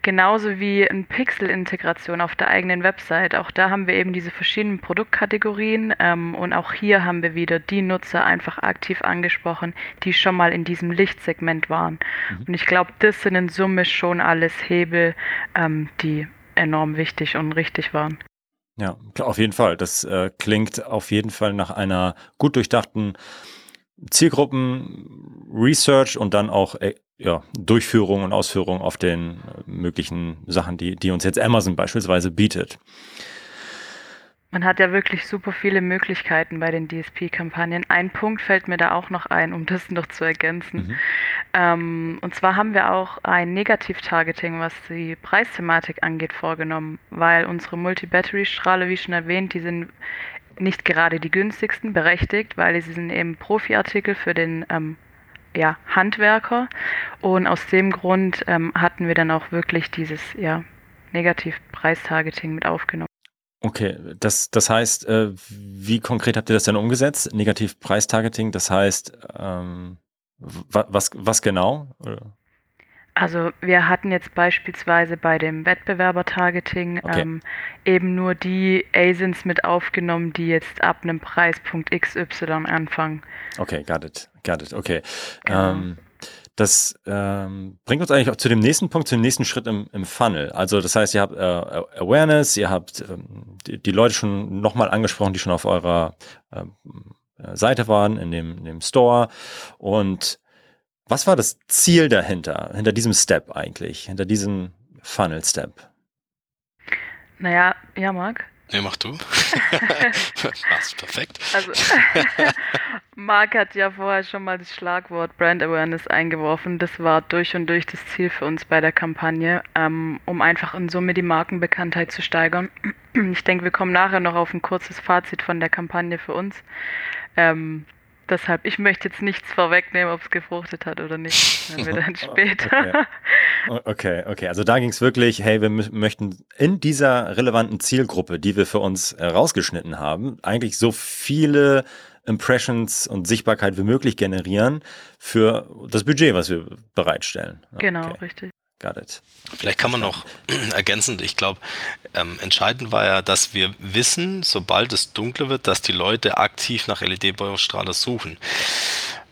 Speaker 2: Genauso wie eine Pixel-Integration auf der eigenen Website. Auch da haben wir eben diese verschiedenen Produktkategorien ähm, und auch hier haben wir wieder die Nutzer einfach aktiv angesprochen, die schon mal in diesem Lichtsegment waren. Mhm. Und ich glaube, das sind in Summe schon alles Hebel, ähm, die enorm wichtig und richtig waren.
Speaker 1: Ja, auf jeden Fall. Das äh, klingt auf jeden Fall nach einer gut durchdachten Zielgruppen-Research und dann auch äh, ja, Durchführung und Ausführung auf den äh, möglichen Sachen, die, die uns jetzt Amazon beispielsweise bietet.
Speaker 2: Man hat ja wirklich super viele Möglichkeiten bei den DSP-Kampagnen. Ein Punkt fällt mir da auch noch ein, um das noch zu ergänzen. Mhm. Ähm, und zwar haben wir auch ein Negativ-Targeting, was die Preisthematik angeht, vorgenommen, weil unsere Multi-Battery-Strahle, wie schon erwähnt, die sind nicht gerade die günstigsten, berechtigt, weil sie sind eben Profi-Artikel für den ähm, ja, Handwerker. Und aus dem Grund ähm, hatten wir dann auch wirklich dieses ja, Negativ-Preistargeting mit aufgenommen.
Speaker 1: Okay, das, das heißt, äh, wie konkret habt ihr das denn umgesetzt? Negativ-Preistargeting, das heißt, ähm, was, was genau?
Speaker 2: Also wir hatten jetzt beispielsweise bei dem Wettbewerber-Targeting okay. ähm, eben nur die ASINs mit aufgenommen, die jetzt ab einem Preispunkt XY anfangen.
Speaker 1: Okay, got it, got it, okay. Genau. Ähm, das ähm, bringt uns eigentlich auch zu dem nächsten Punkt, zu dem nächsten Schritt im, im Funnel. Also das heißt, ihr habt äh, Awareness, ihr habt ähm, die, die, Leute schon nochmal angesprochen, die schon auf eurer ähm, Seite waren, in dem, in dem Store. Und was war das Ziel dahinter, hinter diesem Step eigentlich, hinter diesem Funnel-Step?
Speaker 2: Naja, ja, Marc.
Speaker 3: Nee, mach du. Machst perfekt. Also,
Speaker 2: Marc hat ja vorher schon mal das Schlagwort Brand Awareness eingeworfen. Das war durch und durch das Ziel für uns bei der Kampagne, ähm, um einfach in Summe die Markenbekanntheit zu steigern. Ich denke, wir kommen nachher noch auf ein kurzes Fazit von der Kampagne für uns. Ähm, Deshalb, ich möchte jetzt nichts vorwegnehmen, ob es gefruchtet hat oder nicht. Wenn wir dann später.
Speaker 1: Okay, okay. okay. Also da ging es wirklich, hey, wir möchten in dieser relevanten Zielgruppe, die wir für uns rausgeschnitten haben, eigentlich so viele Impressions und Sichtbarkeit wie möglich generieren für das Budget, was wir bereitstellen.
Speaker 2: Genau, okay. richtig.
Speaker 3: Got it. Vielleicht kann man noch ergänzend, ich glaube, ähm, entscheidend war ja, dass wir wissen, sobald es dunkler wird, dass die Leute aktiv nach LED-Baustrahlern suchen.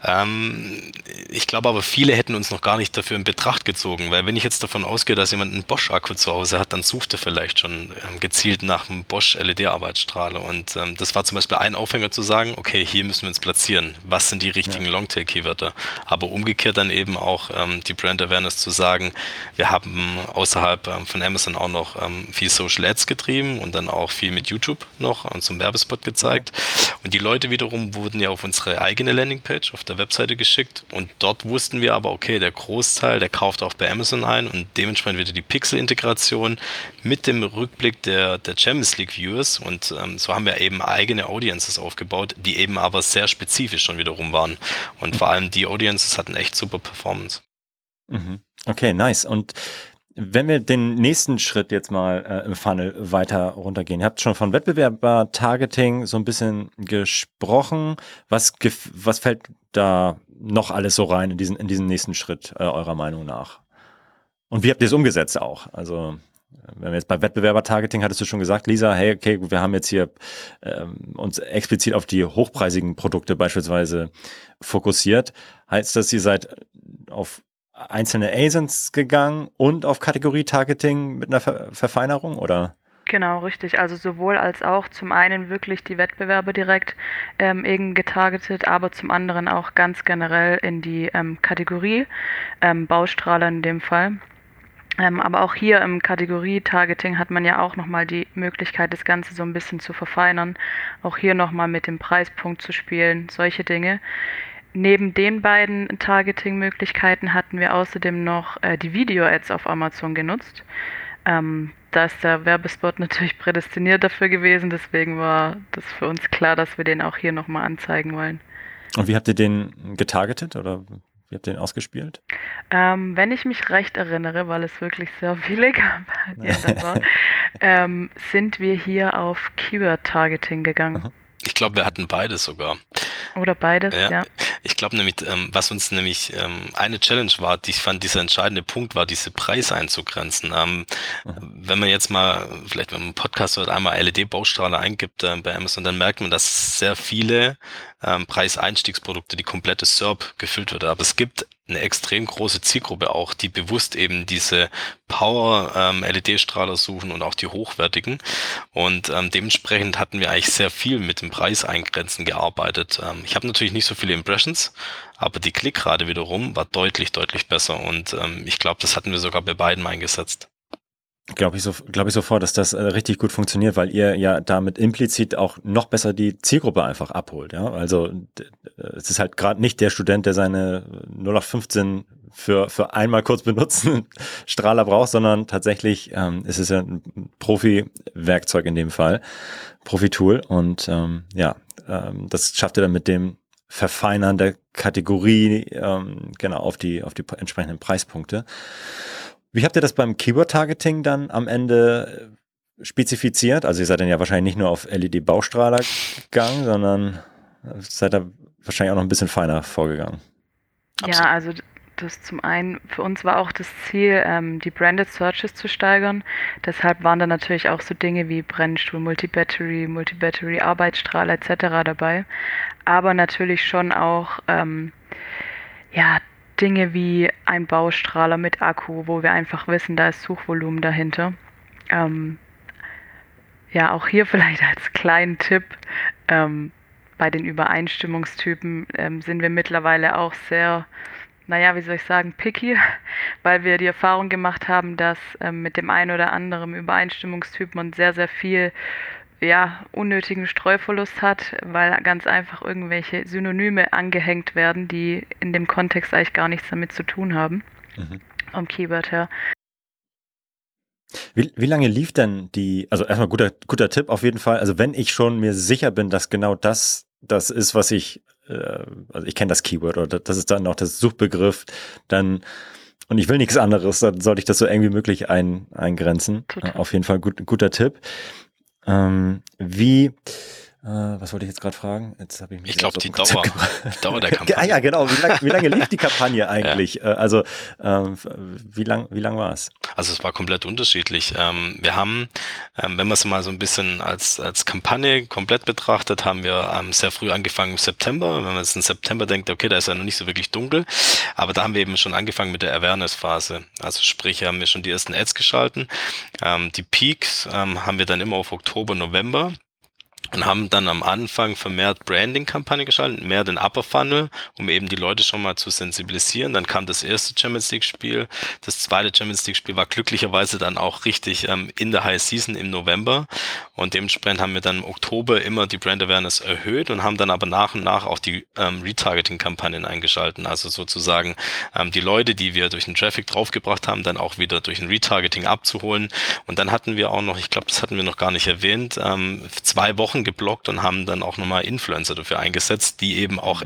Speaker 3: Ähm, ich glaube aber, viele hätten uns noch gar nicht dafür in Betracht gezogen, weil wenn ich jetzt davon ausgehe, dass jemand einen Bosch-Akku zu Hause hat, dann sucht er vielleicht schon ähm, gezielt nach einem Bosch LED-Arbeitsstrahler. Und ähm, das war zum Beispiel ein Aufhänger zu sagen, okay, hier müssen wir uns platzieren. Was sind die richtigen ja. Longtail-Keywörter? Aber umgekehrt dann eben auch ähm, die Brand Awareness zu sagen, wir haben außerhalb ähm, von Amazon auch noch ähm, viel Social Ads getrieben und dann auch viel mit YouTube noch und zum Werbespot gezeigt. Und die Leute wiederum wurden ja auf unsere eigene Landingpage auf der Webseite geschickt und dort wussten wir aber, okay, der Großteil, der kauft auch bei Amazon ein und dementsprechend wieder die Pixel-Integration mit dem Rückblick der, der Champions League Viewers und ähm, so haben wir eben eigene Audiences aufgebaut, die eben aber sehr spezifisch schon wiederum waren und vor allem die Audiences hatten echt super Performance.
Speaker 1: Mhm. Okay, nice. Und wenn wir den nächsten Schritt jetzt mal äh, im Funnel weiter runtergehen, ihr habt schon von Wettbewerber-Targeting so ein bisschen gesprochen. Was, was fällt da noch alles so rein in diesen, in diesen nächsten Schritt äh, eurer Meinung nach? Und wie habt ihr es umgesetzt auch? Also wenn wir jetzt bei Wettbewerber-Targeting hattest du schon gesagt, Lisa, hey, okay, wir haben jetzt hier ähm, uns explizit auf die hochpreisigen Produkte beispielsweise fokussiert. Heißt das, ihr seid auf einzelne ASINs gegangen und auf Kategorie-Targeting mit einer Ver Verfeinerung oder?
Speaker 2: Genau, richtig. Also sowohl als auch zum einen wirklich die Wettbewerbe direkt ähm, eben getargetet, aber zum anderen auch ganz generell in die ähm, Kategorie, ähm, Baustrahler in dem Fall. Ähm, aber auch hier im Kategorie-Targeting hat man ja auch nochmal die Möglichkeit, das Ganze so ein bisschen zu verfeinern. Auch hier nochmal mit dem Preispunkt zu spielen, solche Dinge. Neben den beiden Targeting-Möglichkeiten hatten wir außerdem noch äh, die Video-Ads auf Amazon genutzt. Ähm, da ist der Werbespot natürlich prädestiniert dafür gewesen, deswegen war das für uns klar, dass wir den auch hier nochmal anzeigen wollen.
Speaker 1: Und wie habt ihr den getargetet oder wie habt ihr den ausgespielt?
Speaker 2: Ähm, wenn ich mich recht erinnere, weil es wirklich sehr viele Kampagnen war, ähm, sind wir hier auf Keyword-Targeting gegangen.
Speaker 3: Ich glaube, wir hatten beides sogar.
Speaker 2: Oder beides, ja. ja.
Speaker 3: Ich glaube nämlich, ähm, was uns nämlich ähm, eine Challenge war, die ich fand, dieser entscheidende Punkt war, diese Preise einzugrenzen. Ähm, mhm. Wenn man jetzt mal, vielleicht wenn man einen Podcast hört, einmal LED-Baustrahler eingibt äh, bei Amazon, dann merkt man, dass sehr viele ähm, Preiseinstiegsprodukte, die komplette SERP gefüllt wird. Aber es gibt eine extrem große Zielgruppe auch, die bewusst eben diese Power-LED-Strahler ähm, suchen und auch die hochwertigen. Und ähm, dementsprechend hatten wir eigentlich sehr viel mit dem Preiseingrenzen gearbeitet. Ähm, ich habe natürlich nicht so viele Impressions, aber die Klickrate wiederum war deutlich, deutlich besser. Und ähm, ich glaube, das hatten wir sogar bei beiden eingesetzt.
Speaker 1: Glaube ich, so, glaube ich sofort, dass das äh, richtig gut funktioniert, weil ihr ja damit implizit auch noch besser die Zielgruppe einfach abholt. Ja? Also es ist halt gerade nicht der Student, der seine 0815 für, für einmal kurz benutzen Strahler braucht, sondern tatsächlich ähm, ist es ja ein Profi-Werkzeug in dem Fall, Profi-Tool. Und ähm, ja, ähm, das schafft ihr dann mit dem Verfeinern der Kategorie ähm, genau auf die, auf die entsprechenden Preispunkte. Wie habt ihr das beim Keyword-Targeting dann am Ende spezifiziert? Also ihr seid dann ja wahrscheinlich nicht nur auf LED-Baustrahler gegangen, sondern seid da wahrscheinlich auch noch ein bisschen feiner vorgegangen.
Speaker 2: Ja, also das zum einen, für uns war auch das Ziel, ähm, die Branded Searches zu steigern. Deshalb waren da natürlich auch so Dinge wie Brennstuhl, Multibattery, Multibattery, Arbeitsstrahler etc. dabei. Aber natürlich schon auch ähm, ja, Dinge wie ein Baustrahler mit Akku, wo wir einfach wissen, da ist Suchvolumen dahinter. Ähm, ja, auch hier vielleicht als kleinen Tipp, ähm, bei den Übereinstimmungstypen ähm, sind wir mittlerweile auch sehr, naja, wie soll ich sagen, picky, weil wir die Erfahrung gemacht haben, dass ähm, mit dem einen oder anderen Übereinstimmungstyp man sehr, sehr viel ja, unnötigen Streuverlust hat, weil ganz einfach irgendwelche Synonyme angehängt werden, die in dem Kontext eigentlich gar nichts damit zu tun haben. Mhm. Vom Keyword her.
Speaker 1: Wie, wie lange lief denn die, also erstmal guter, guter Tipp auf jeden Fall, also wenn ich schon mir sicher bin, dass genau das das ist, was ich, also ich kenne das Keyword oder das ist dann noch das Suchbegriff, dann und ich will nichts anderes, dann sollte ich das so eng wie möglich ein, eingrenzen. Total. Auf jeden Fall gut, guter Tipp. Ähm, wie, Äh, was wollte ich jetzt gerade fragen?
Speaker 3: Jetzt habe ich mich. Ich glaube, die Dauer, die Dauer der Kampagne.
Speaker 1: ah ja, genau. Wie, lang, wie lange lief die Kampagne eigentlich? ja. Äh, also ähm, wie lang, wie lang war es?
Speaker 3: Also es war komplett unterschiedlich. Ähm, wir haben, ähm, wenn man es mal so ein bisschen als als Kampagne komplett betrachtet, haben wir ähm, sehr früh angefangen im September. Wenn man jetzt im September denkt, okay, da ist ja noch nicht so wirklich dunkel, aber da haben wir eben schon angefangen mit der Awareness-Phase. Also sprich, haben wir schon die ersten Ads geschalten. Ähm, die Peaks ähm, haben wir dann immer auf Oktober, November und haben dann am Anfang vermehrt Branding-Kampagne geschaltet, mehr den Upper Funnel, um eben die Leute schon mal zu sensibilisieren. Dann kam das erste Champions League-Spiel. Das zweite Champions League-Spiel war glücklicherweise dann auch richtig ähm, in der High Season im November. Und dementsprechend haben wir dann im Oktober immer die Brand Awareness erhöht und haben dann aber nach und nach auch die ähm, Retargeting-Kampagnen eingeschalten. Also sozusagen ähm, die Leute, die wir durch den Traffic draufgebracht haben, dann auch wieder durch ein Retargeting abzuholen. Und dann hatten wir auch noch, ich glaube, das hatten wir noch gar nicht erwähnt, ähm, zwei Wochen Wochen geblockt und haben dann auch nochmal Influencer dafür eingesetzt, die eben auch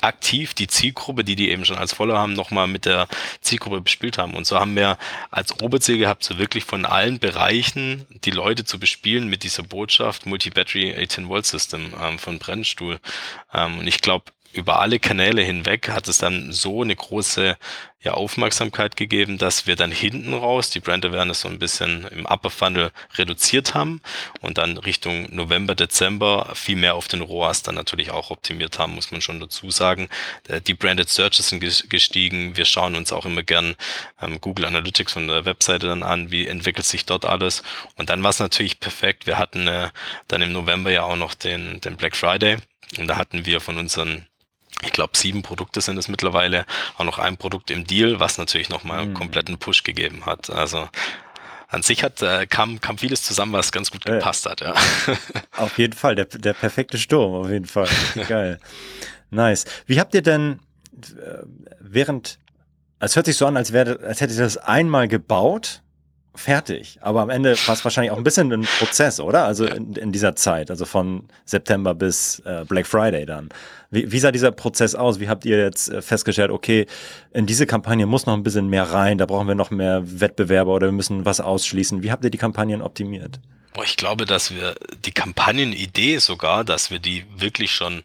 Speaker 3: aktiv die Zielgruppe, die die eben schon als Follower haben, nochmal mit der Zielgruppe bespielt haben. Und so haben wir als Oberziel gehabt, so wirklich von allen Bereichen die Leute zu bespielen mit dieser Botschaft Multi-Battery 18-Volt-System ähm, von Brennstuhl. Ähm, und ich glaube, über alle Kanäle hinweg hat es dann so eine große ja, Aufmerksamkeit gegeben, dass wir dann hinten raus die Brand Awareness so ein bisschen im Upper Funnel reduziert haben und dann Richtung November, Dezember viel mehr auf den ROAS dann natürlich auch optimiert haben, muss man schon dazu sagen. Äh, die Branded Searches sind gestiegen. Wir schauen uns auch immer gern ähm, Google Analytics von der Webseite dann an, wie entwickelt sich dort alles. Und dann war es natürlich perfekt. Wir hatten äh, dann im November ja auch noch den, den Black Friday und da hatten wir von unseren ich glaube, sieben Produkte sind es mittlerweile, auch noch ein Produkt im Deal, was natürlich nochmal einen mhm. kompletten Push gegeben hat. Also an sich hat, äh, kam, kam vieles zusammen, was ganz gut gepasst hat, ja.
Speaker 1: Auf jeden Fall, der, der perfekte Sturm, auf jeden Fall. Geil. Nice. Wie habt ihr denn äh, während, es hört sich so an, als wäre, als hättet ihr das einmal gebaut fertig. Aber am Ende war es wahrscheinlich auch ein bisschen ein Prozess, oder? Also in, in dieser Zeit, also von September bis äh, Black Friday dann. Wie, wie, sah dieser Prozess aus? Wie habt ihr jetzt äh, festgestellt, okay, in diese Kampagne muss noch ein bisschen mehr rein, da brauchen wir noch mehr Wettbewerber oder wir müssen was ausschließen. Wie habt ihr die Kampagnen optimiert?
Speaker 3: Boah, ich glaube, dass wir die Kampagnenidee sogar, dass wir die wirklich schon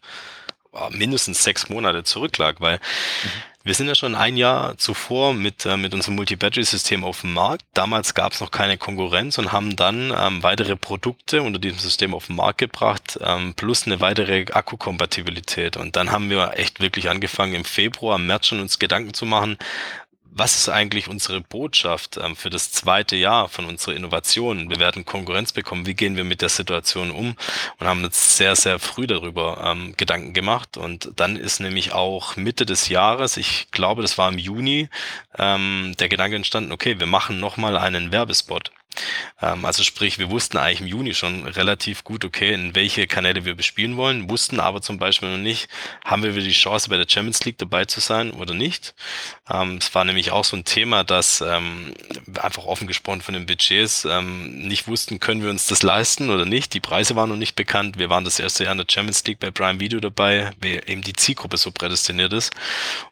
Speaker 3: mindestens sechs Monate zurücklag, weil mhm wir sind ja schon ein Jahr zuvor mit, äh, mit unserem Multi-Battery-System auf dem Markt. Damals gab es noch keine Konkurrenz und haben dann ähm, weitere Produkte unter diesem System auf den Markt gebracht, ähm, plus eine weitere Akkukompatibilität. Und dann haben wir echt wirklich angefangen, im Februar, im März schon uns Gedanken zu machen, was ist eigentlich unsere Botschaft ähm, für das zweite Jahr von unserer Innovation? Wir werden Konkurrenz bekommen. Wie gehen wir mit der Situation um? Und haben uns sehr, sehr früh darüber ähm, Gedanken gemacht. Und dann ist nämlich auch Mitte des Jahres, ich glaube, das war im Juni, ähm, der Gedanke entstanden, okay, wir machen nochmal einen Werbespot. Ähm, also sprich, wir wussten eigentlich im Juni schon relativ gut, okay, in welche Kanäle wir bespielen wollen, wussten aber zum Beispiel noch nicht, haben wir die Chance bei der Champions League dabei zu sein oder nicht. Ähm, es war nämlich auch so ein Thema, dass ähm, einfach offen gesprochen von den Budgets nicht wussten, können wir uns das leisten oder nicht. Die Preise waren noch nicht bekannt. Wir waren das erste Jahr in der Champions League bei Prime Video dabei, wie eben die Zielgruppe so prädestiniert ist.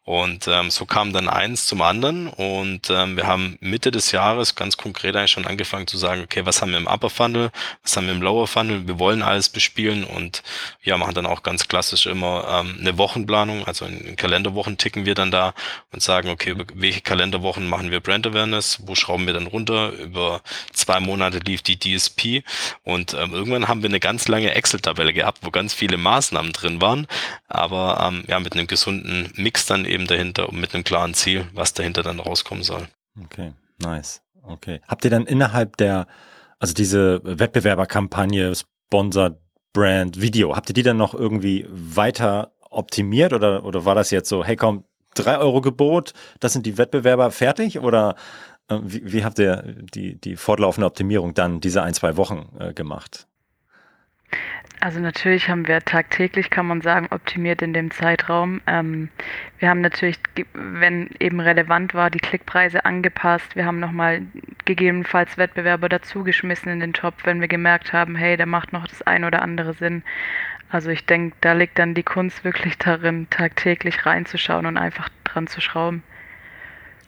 Speaker 3: Und so kam dann eins zum anderen und wir haben Mitte des Jahres ganz konkret eigentlich schon angefangen, angefangen zu sagen, okay, was haben wir im Upper Funnel, was haben wir im Lower Funnel, wir wollen alles bespielen und ja, machen dann auch ganz klassisch immer ähm, eine Wochenplanung, also in, in Kalenderwochen ticken wir dann da und sagen, okay, welche Kalenderwochen machen wir Brand Awareness, wo schrauben wir dann runter, über zwei Monate lief die DSP und ähm, irgendwann haben wir eine ganz lange Excel-Tabelle gehabt, wo ganz viele Maßnahmen drin waren, aber ähm, ja, mit einem gesunden Mix dann eben dahinter und mit einem klaren Ziel, was dahinter dann rauskommen soll.
Speaker 1: Okay, nice. Okay. Habt ihr dann innerhalb der, also diese Wettbewerberkampagne, Sponsored Brand, Video, habt ihr die dann noch irgendwie weiter optimiert oder, oder war das jetzt so, hey komm, drei Euro Gebot, das sind die Wettbewerber fertig oder äh, wie, wie, habt ihr die, die fortlaufende Optimierung dann diese ein, zwei Wochen äh, gemacht?
Speaker 2: Also natürlich haben wir tagtäglich, kann man sagen, optimiert in dem Zeitraum. Ähm, wir haben natürlich, wenn eben relevant war, die Klickpreise angepasst. Wir haben nochmal gegebenenfalls Wettbewerber dazugeschmissen in den Topf, wenn wir gemerkt haben, hey, da macht noch das ein oder andere Sinn. Also ich denke, da liegt dann die Kunst wirklich darin, tagtäglich reinzuschauen und einfach dran zu schrauben.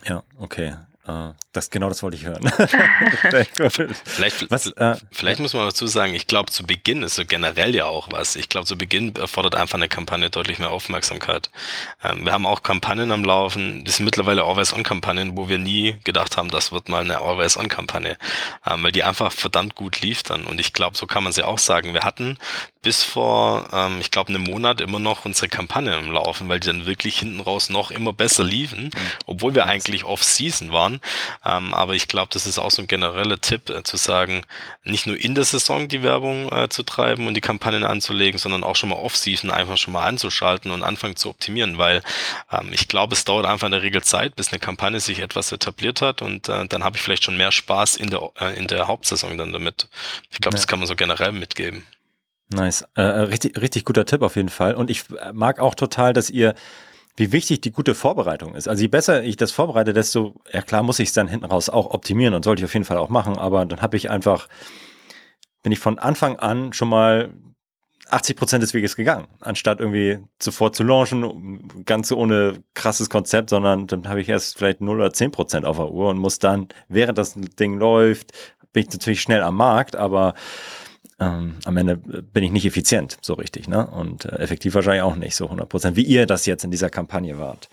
Speaker 1: Ja, okay. Äh, das genau das wollte ich hören.
Speaker 3: vielleicht, was, äh, vielleicht muss man dazu sagen, ich glaube, zu Beginn ist so generell ja auch was. Ich glaube, zu Beginn erfordert einfach eine Kampagne deutlich mehr Aufmerksamkeit. Ähm, wir haben auch Kampagnen am Laufen, das sind mittlerweile Always-On-Kampagnen, wo wir nie gedacht haben, das wird mal eine Always-On-Kampagne, ähm, weil die einfach verdammt gut lief dann. Und ich glaube, so kann man sie auch sagen. Wir hatten bis vor, ähm, ich glaube, einem Monat immer noch unsere Kampagne im Laufen, weil die dann wirklich hinten raus noch immer besser liefen, mhm. obwohl wir eigentlich off-season waren. Ähm, aber ich glaube, das ist auch so ein genereller Tipp, äh, zu sagen, nicht nur in der Saison die Werbung äh, zu treiben und die Kampagnen anzulegen, sondern auch schon mal off-season einfach schon mal anzuschalten und anfangen zu optimieren, weil ähm, ich glaube, es dauert einfach in der Regel Zeit, bis eine Kampagne sich etwas etabliert hat und äh, dann habe ich vielleicht schon mehr Spaß in der, äh, in der Hauptsaison dann damit. Ich glaube, ja. das kann man so generell mitgeben.
Speaker 1: Nice. Äh, äh, richtig, richtig guter Tipp auf jeden Fall. Und ich mag auch total, dass ihr wie wichtig die gute Vorbereitung ist. Also je besser ich das vorbereite, desto, ja klar muss ich es dann hinten raus auch optimieren und sollte ich auf jeden Fall auch machen, aber dann habe ich einfach, bin ich von Anfang an schon mal 80 Prozent des Weges gegangen, anstatt irgendwie sofort zu launchen, ganz ohne krasses Konzept, sondern dann habe ich erst vielleicht 0 oder 10 Prozent auf der Uhr und muss dann, während das Ding läuft, bin ich natürlich schnell am Markt, aber ähm, am Ende bin ich nicht effizient so richtig, ne? Und äh, effektiv wahrscheinlich auch nicht so 100 Prozent, wie ihr das jetzt in dieser Kampagne wart.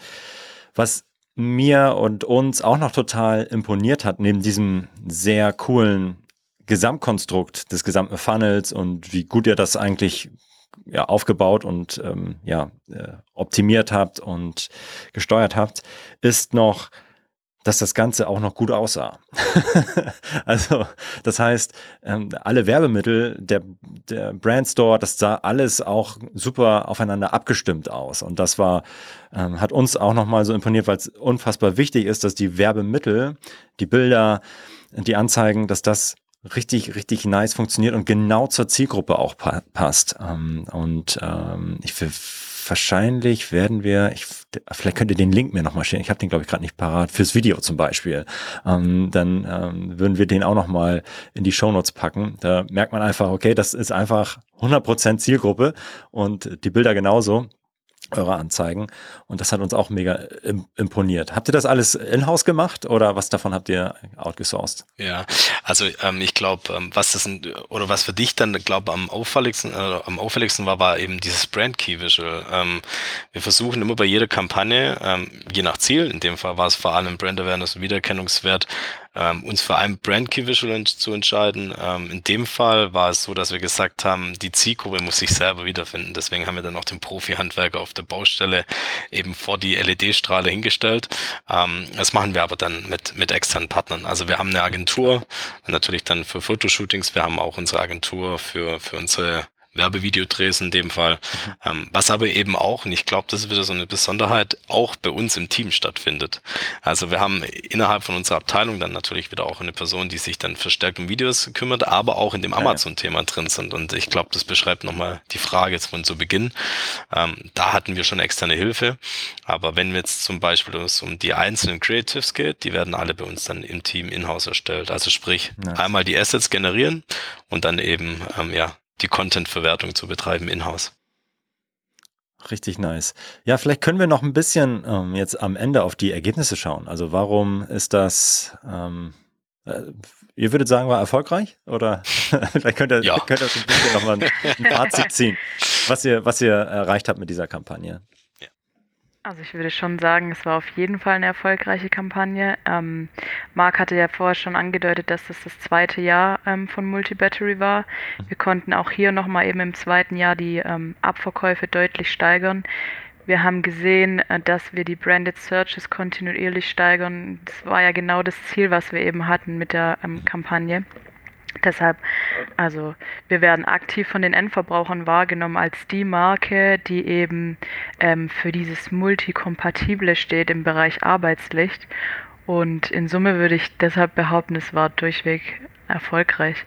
Speaker 1: Was mir und uns auch noch total imponiert hat, neben diesem sehr coolen Gesamtkonstrukt des gesamten Funnels und wie gut ihr das eigentlich ja, aufgebaut und ähm, ja, äh, optimiert habt und gesteuert habt, ist noch dass das Ganze auch noch gut aussah. also, das heißt, ähm, alle Werbemittel, der, der Brandstore, das sah alles auch super aufeinander abgestimmt aus. Und das war, ähm, hat uns auch nochmal so imponiert, weil es unfassbar wichtig ist, dass die Werbemittel, die Bilder, die Anzeigen, dass das richtig, richtig nice funktioniert und genau zur Zielgruppe auch pa passt. Ähm, und ich für wahrscheinlich werden wir, ich, vielleicht könnt ihr den Link mir nochmal stellen, ich habe den glaube ich gerade nicht parat, fürs Video zum Beispiel. Ähm, dann ähm, würden wir den auch nochmal in die Shownotes packen. Da merkt man einfach, okay, das ist einfach 100% Zielgruppe und die Bilder genauso eure Anzeigen. Und das hat uns auch mega imponiert. Habt ihr das alles in-house gemacht oder was davon habt ihr outgesourced?
Speaker 3: Ja, also ähm, ich glaube, ähm, was das oder was für dich dann, glaube am auffälligsten, äh, am auffälligsten war, war eben dieses Brand Key Visual. Ähm, wir versuchen immer bei jeder Kampagne, ähm, je nach Ziel, in dem Fall war es vor allem Brand Awareness und Wiedererkennungswert, ähm, uns für ein Brand Key Visual zu entscheiden. Ähm, in dem Fall war es so, dass wir gesagt haben, die Zielgruppe muss sich selber wiederfinden. Deswegen haben wir dann auch den Profi-Handwerker auf der Baustelle eben vor die LED-Strahle hingestellt. Ähm, das machen wir aber dann mit, mit externen Partnern. Also wir haben eine Agentur, natürlich dann für Fotoshootings. Wir haben auch unsere Agentur für, für unsere Werbevideodrehs in dem Fall. Mhm. Ähm, was aber eben auch, und ich glaube, das ist wieder so eine Besonderheit, auch bei uns im Team stattfindet. Also wir haben innerhalb von unserer Abteilung dann natürlich wieder auch eine Person, die sich dann verstärkt um Videos kümmert, aber auch in dem Amazon-Thema drin sind. Und ich glaube, das beschreibt nochmal die Frage jetzt von zu Beginn. Ähm, da hatten wir schon externe Hilfe. Aber wenn jetzt zum Beispiel um die einzelnen Creatives geht, die werden alle bei uns dann im Team in-house erstellt. Also sprich, nice. einmal die Assets generieren und dann eben, ähm, ja, die Content-Verwertung zu betreiben in-house.
Speaker 1: Richtig nice. Ja, vielleicht können wir noch ein bisschen ähm, jetzt am Ende auf die Ergebnisse schauen. Also warum ist das, ähm, äh, ihr würdet sagen, war erfolgreich? Oder vielleicht könnt ihr, ja. könnt ihr ein bisschen nochmal ein, ein Fazit ziehen, was ihr, was ihr erreicht habt mit dieser Kampagne.
Speaker 2: Also ich würde schon sagen, es war auf jeden Fall eine erfolgreiche Kampagne. Ähm, Marc hatte ja vorher schon angedeutet, dass das das zweite Jahr ähm, von Multibattery war. Wir konnten auch hier nochmal eben im zweiten Jahr die ähm, Abverkäufe deutlich steigern. Wir haben gesehen, äh, dass wir die Branded Searches kontinuierlich steigern. Das war ja genau das Ziel, was wir eben hatten mit der ähm, Kampagne. Deshalb, also wir werden aktiv von den Endverbrauchern wahrgenommen als die Marke, die eben ähm, für dieses Multikompatible steht im Bereich Arbeitslicht. Und in Summe würde ich deshalb behaupten, es war durchweg erfolgreich.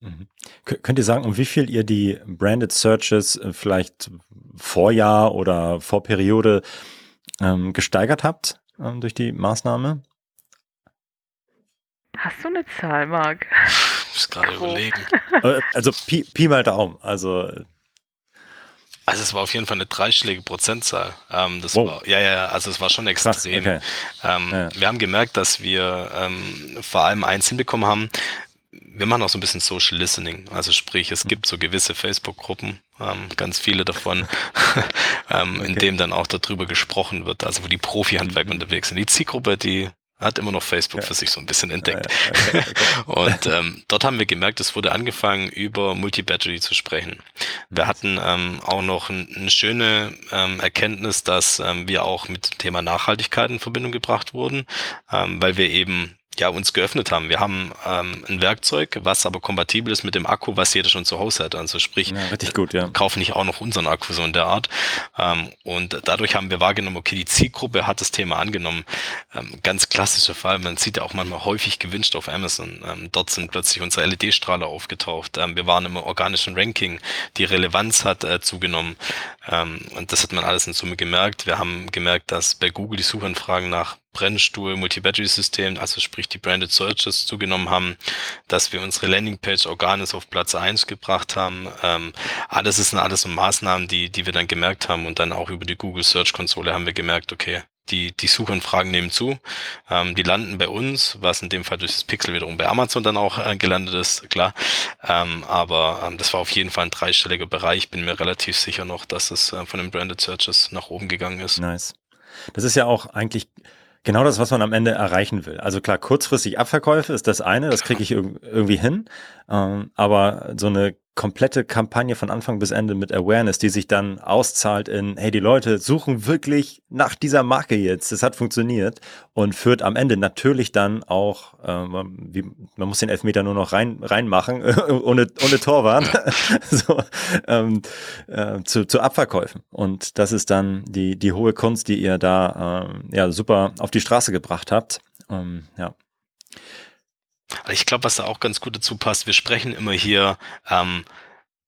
Speaker 1: Mhm. Könnt ihr sagen, um wie viel ihr die Branded Searches äh, vielleicht Vorjahr oder Vorperiode ähm, gesteigert habt ähm, durch die Maßnahme?
Speaker 2: Hast du eine Zahl, Marc?
Speaker 3: muss gerade überlegen.
Speaker 1: Äh, also Pi, Pi mal Daumen. Also
Speaker 3: Also es war auf jeden Fall eine dreistellige Prozentzahl. Ähm, das wow. war, ja, ja, also es war schon extrem. Okay. Ähm, ja. Wir haben gemerkt, dass wir ähm, vor allem eins hinbekommen haben. Wir machen auch so ein bisschen Social Listening. Also sprich, es gibt so gewisse Facebook-Gruppen, ähm, ganz viele davon, ähm, okay. in dem dann auch darüber gesprochen wird, also wo die Profi-Handwerker unterwegs sind. Die Zielgruppe, die hat immer noch Facebook ja. für sich so ein bisschen entdeckt. Ja, ja, und ähm, dort haben wir gemerkt, es wurde angefangen, über Multi-Battery zu sprechen. Wir hatten ähm, auch noch ein, eine schöne ähm, Erkenntnis, dass ähm, wir auch mit dem Thema Nachhaltigkeit in Verbindung gebracht wurden, ähm, weil wir eben ja, uns geöffnet haben. Wir haben ähm, ein Werkzeug, was aber kompatibel ist mit dem Akku, was jeder schon zu Hause hat. Also sprich, ja, richtig gut, ja. kaufen nicht auch noch unseren Akku so in der Art. Ähm, und dadurch haben wir wahrgenommen, okay, die Zielgruppe hat das Thema angenommen. Ähm, ganz klassischer Fall, man sieht ja auch manchmal häufig gewünscht auf Amazon. Ähm, dort sind plötzlich unsere LED-Strahler aufgetaucht. Ähm, wir waren im organischen Ranking. Die Relevanz hat äh, zugenommen. Ähm, und das hat man alles in Summe gemerkt. Wir haben gemerkt, dass bei Google die Suchanfragen nach Brennstuhl Multi-Battery-System, also sprich die Branded Searches zugenommen haben, dass wir unsere Landingpage Organis auf Platz eins gebracht haben. Ähm, alles ist alles so Maßnahmen, die, die wir dann gemerkt haben und dann auch über die Google Search Konsole haben wir gemerkt, okay, die, die Suchanfragen nehmen zu. Ähm, die landen bei uns, was in dem Fall durch das Pixel wiederum bei Amazon dann auch äh, gelandet ist, klar. Ähm, aber ähm, das war auf jeden Fall ein dreistelliger Bereich. Bin mir relativ sicher noch, dass es äh, von den Branded Searches nach oben gegangen ist.
Speaker 1: Nice. Das ist ja auch eigentlich Genau das, was man am Ende erreichen will. Also klar, kurzfristig Abverkäufe ist das eine, das kriege ich irgendwie hin. Ähm, aber so eine komplette Kampagne von Anfang bis Ende mit Awareness, die sich dann auszahlt in, hey, die Leute suchen wirklich nach dieser Marke jetzt. Das hat funktioniert und führt am Ende natürlich dann auch, äh, man, wie, man muss den Elfmeter nur noch rein reinmachen, ohne, ohne Torwart, so, ähm, äh, zu, zu Abverkäufen. Und das ist dann die, die hohe Kunst, die ihr da äh, ja super auf die Straße gebracht habt. Ähm, ja.
Speaker 3: Ich glaube, was da auch ganz gut dazu passt, wir sprechen immer hier ähm,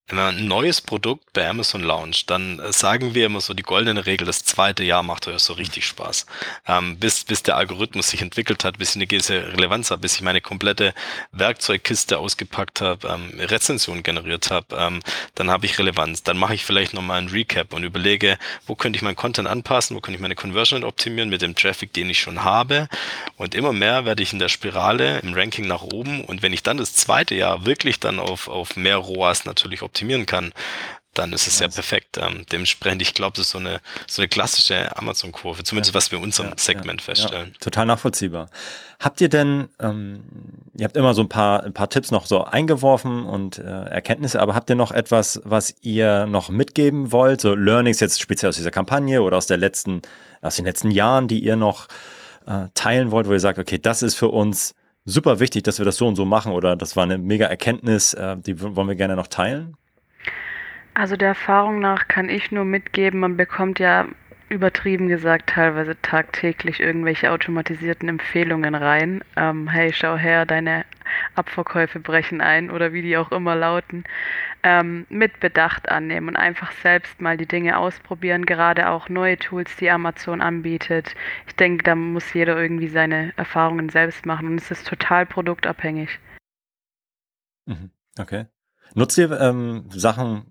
Speaker 3: wenn man ein neues Produkt bei Amazon launcht, dann äh, sagen wir immer so die goldene Regel, das zweite Jahr macht euch so richtig Spaß. Ähm, bis, bis der Algorithmus sich entwickelt hat, bis ich eine gewisse Relevanz habe, bis ich meine komplette Werkzeugkiste ausgepackt habe, ähm, Rezensionen generiert habe, ähm, dann habe ich Relevanz. Dann mache ich vielleicht nochmal ein Recap und überlege, wo könnte ich meinen Content anpassen, wo könnte ich meine Conversion optimieren mit dem Traffic, den ich schon habe. Und immer mehr werde ich in der Spirale im Ranking nach oben. Und wenn ich dann das zweite Jahr wirklich dann auf, auf mehr ROAS natürlich optimieren kann, dann ist es ja perfekt. Ähm, dementsprechend, ich glaube, das ist so eine, so eine klassische Amazon-Kurve, zumindest was wir in unserem ja, Segment ja, feststellen.
Speaker 1: Ja, total nachvollziehbar. Habt ihr denn, ähm, ihr habt immer so ein paar, ein paar Tipps noch so eingeworfen und äh, Erkenntnisse, aber habt ihr noch etwas, was ihr noch mitgeben wollt? So Learnings jetzt speziell aus dieser Kampagne oder aus der letzten, aus den letzten Jahren, die ihr noch äh, teilen wollt, wo ihr sagt, okay, das ist für uns super wichtig, dass wir das so und so machen oder das war eine mega Erkenntnis, äh, die wollen wir gerne noch teilen?
Speaker 2: Also der Erfahrung nach kann ich nur mitgeben, man bekommt ja übertrieben gesagt teilweise tagtäglich irgendwelche automatisierten Empfehlungen rein. Ähm, hey, schau her, deine Abverkäufe brechen ein oder wie die auch immer lauten. Ähm, mit Bedacht annehmen und einfach selbst mal die Dinge ausprobieren, gerade auch neue Tools, die Amazon anbietet. Ich denke, da muss jeder irgendwie seine Erfahrungen selbst machen und es ist total produktabhängig.
Speaker 1: Mhm. Okay. Nutzt ihr ähm, Sachen,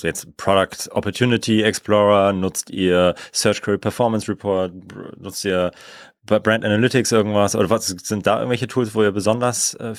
Speaker 1: jetzt Product Opportunity Explorer, nutzt ihr Search Query Performance Report, nutzt ihr Brand Analytics irgendwas oder was sind da irgendwelche Tools, wo ihr besonders äh,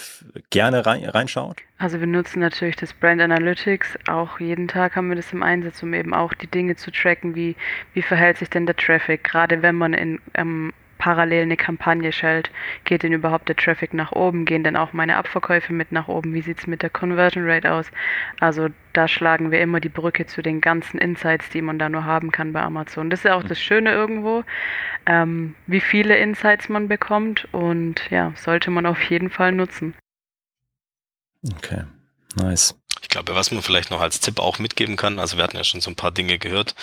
Speaker 1: gerne rein, reinschaut?
Speaker 2: Also wir nutzen natürlich das Brand Analytics, auch jeden Tag haben wir das im Einsatz, um eben auch die Dinge zu tracken, wie, wie verhält sich denn der Traffic, gerade wenn man in ähm, parallel eine Kampagne schallt, geht denn überhaupt der Traffic nach oben, gehen denn auch meine Abverkäufe mit nach oben, wie sieht es mit der Conversion Rate aus? Also da schlagen wir immer die Brücke zu den ganzen Insights, die man da nur haben kann bei Amazon. Das ist ja auch das Schöne irgendwo, ähm, wie viele Insights man bekommt und ja, sollte man auf jeden Fall nutzen.
Speaker 1: Okay, nice.
Speaker 3: Ich glaube, was man vielleicht noch als Tipp auch mitgeben kann, also wir hatten ja schon so ein paar Dinge gehört,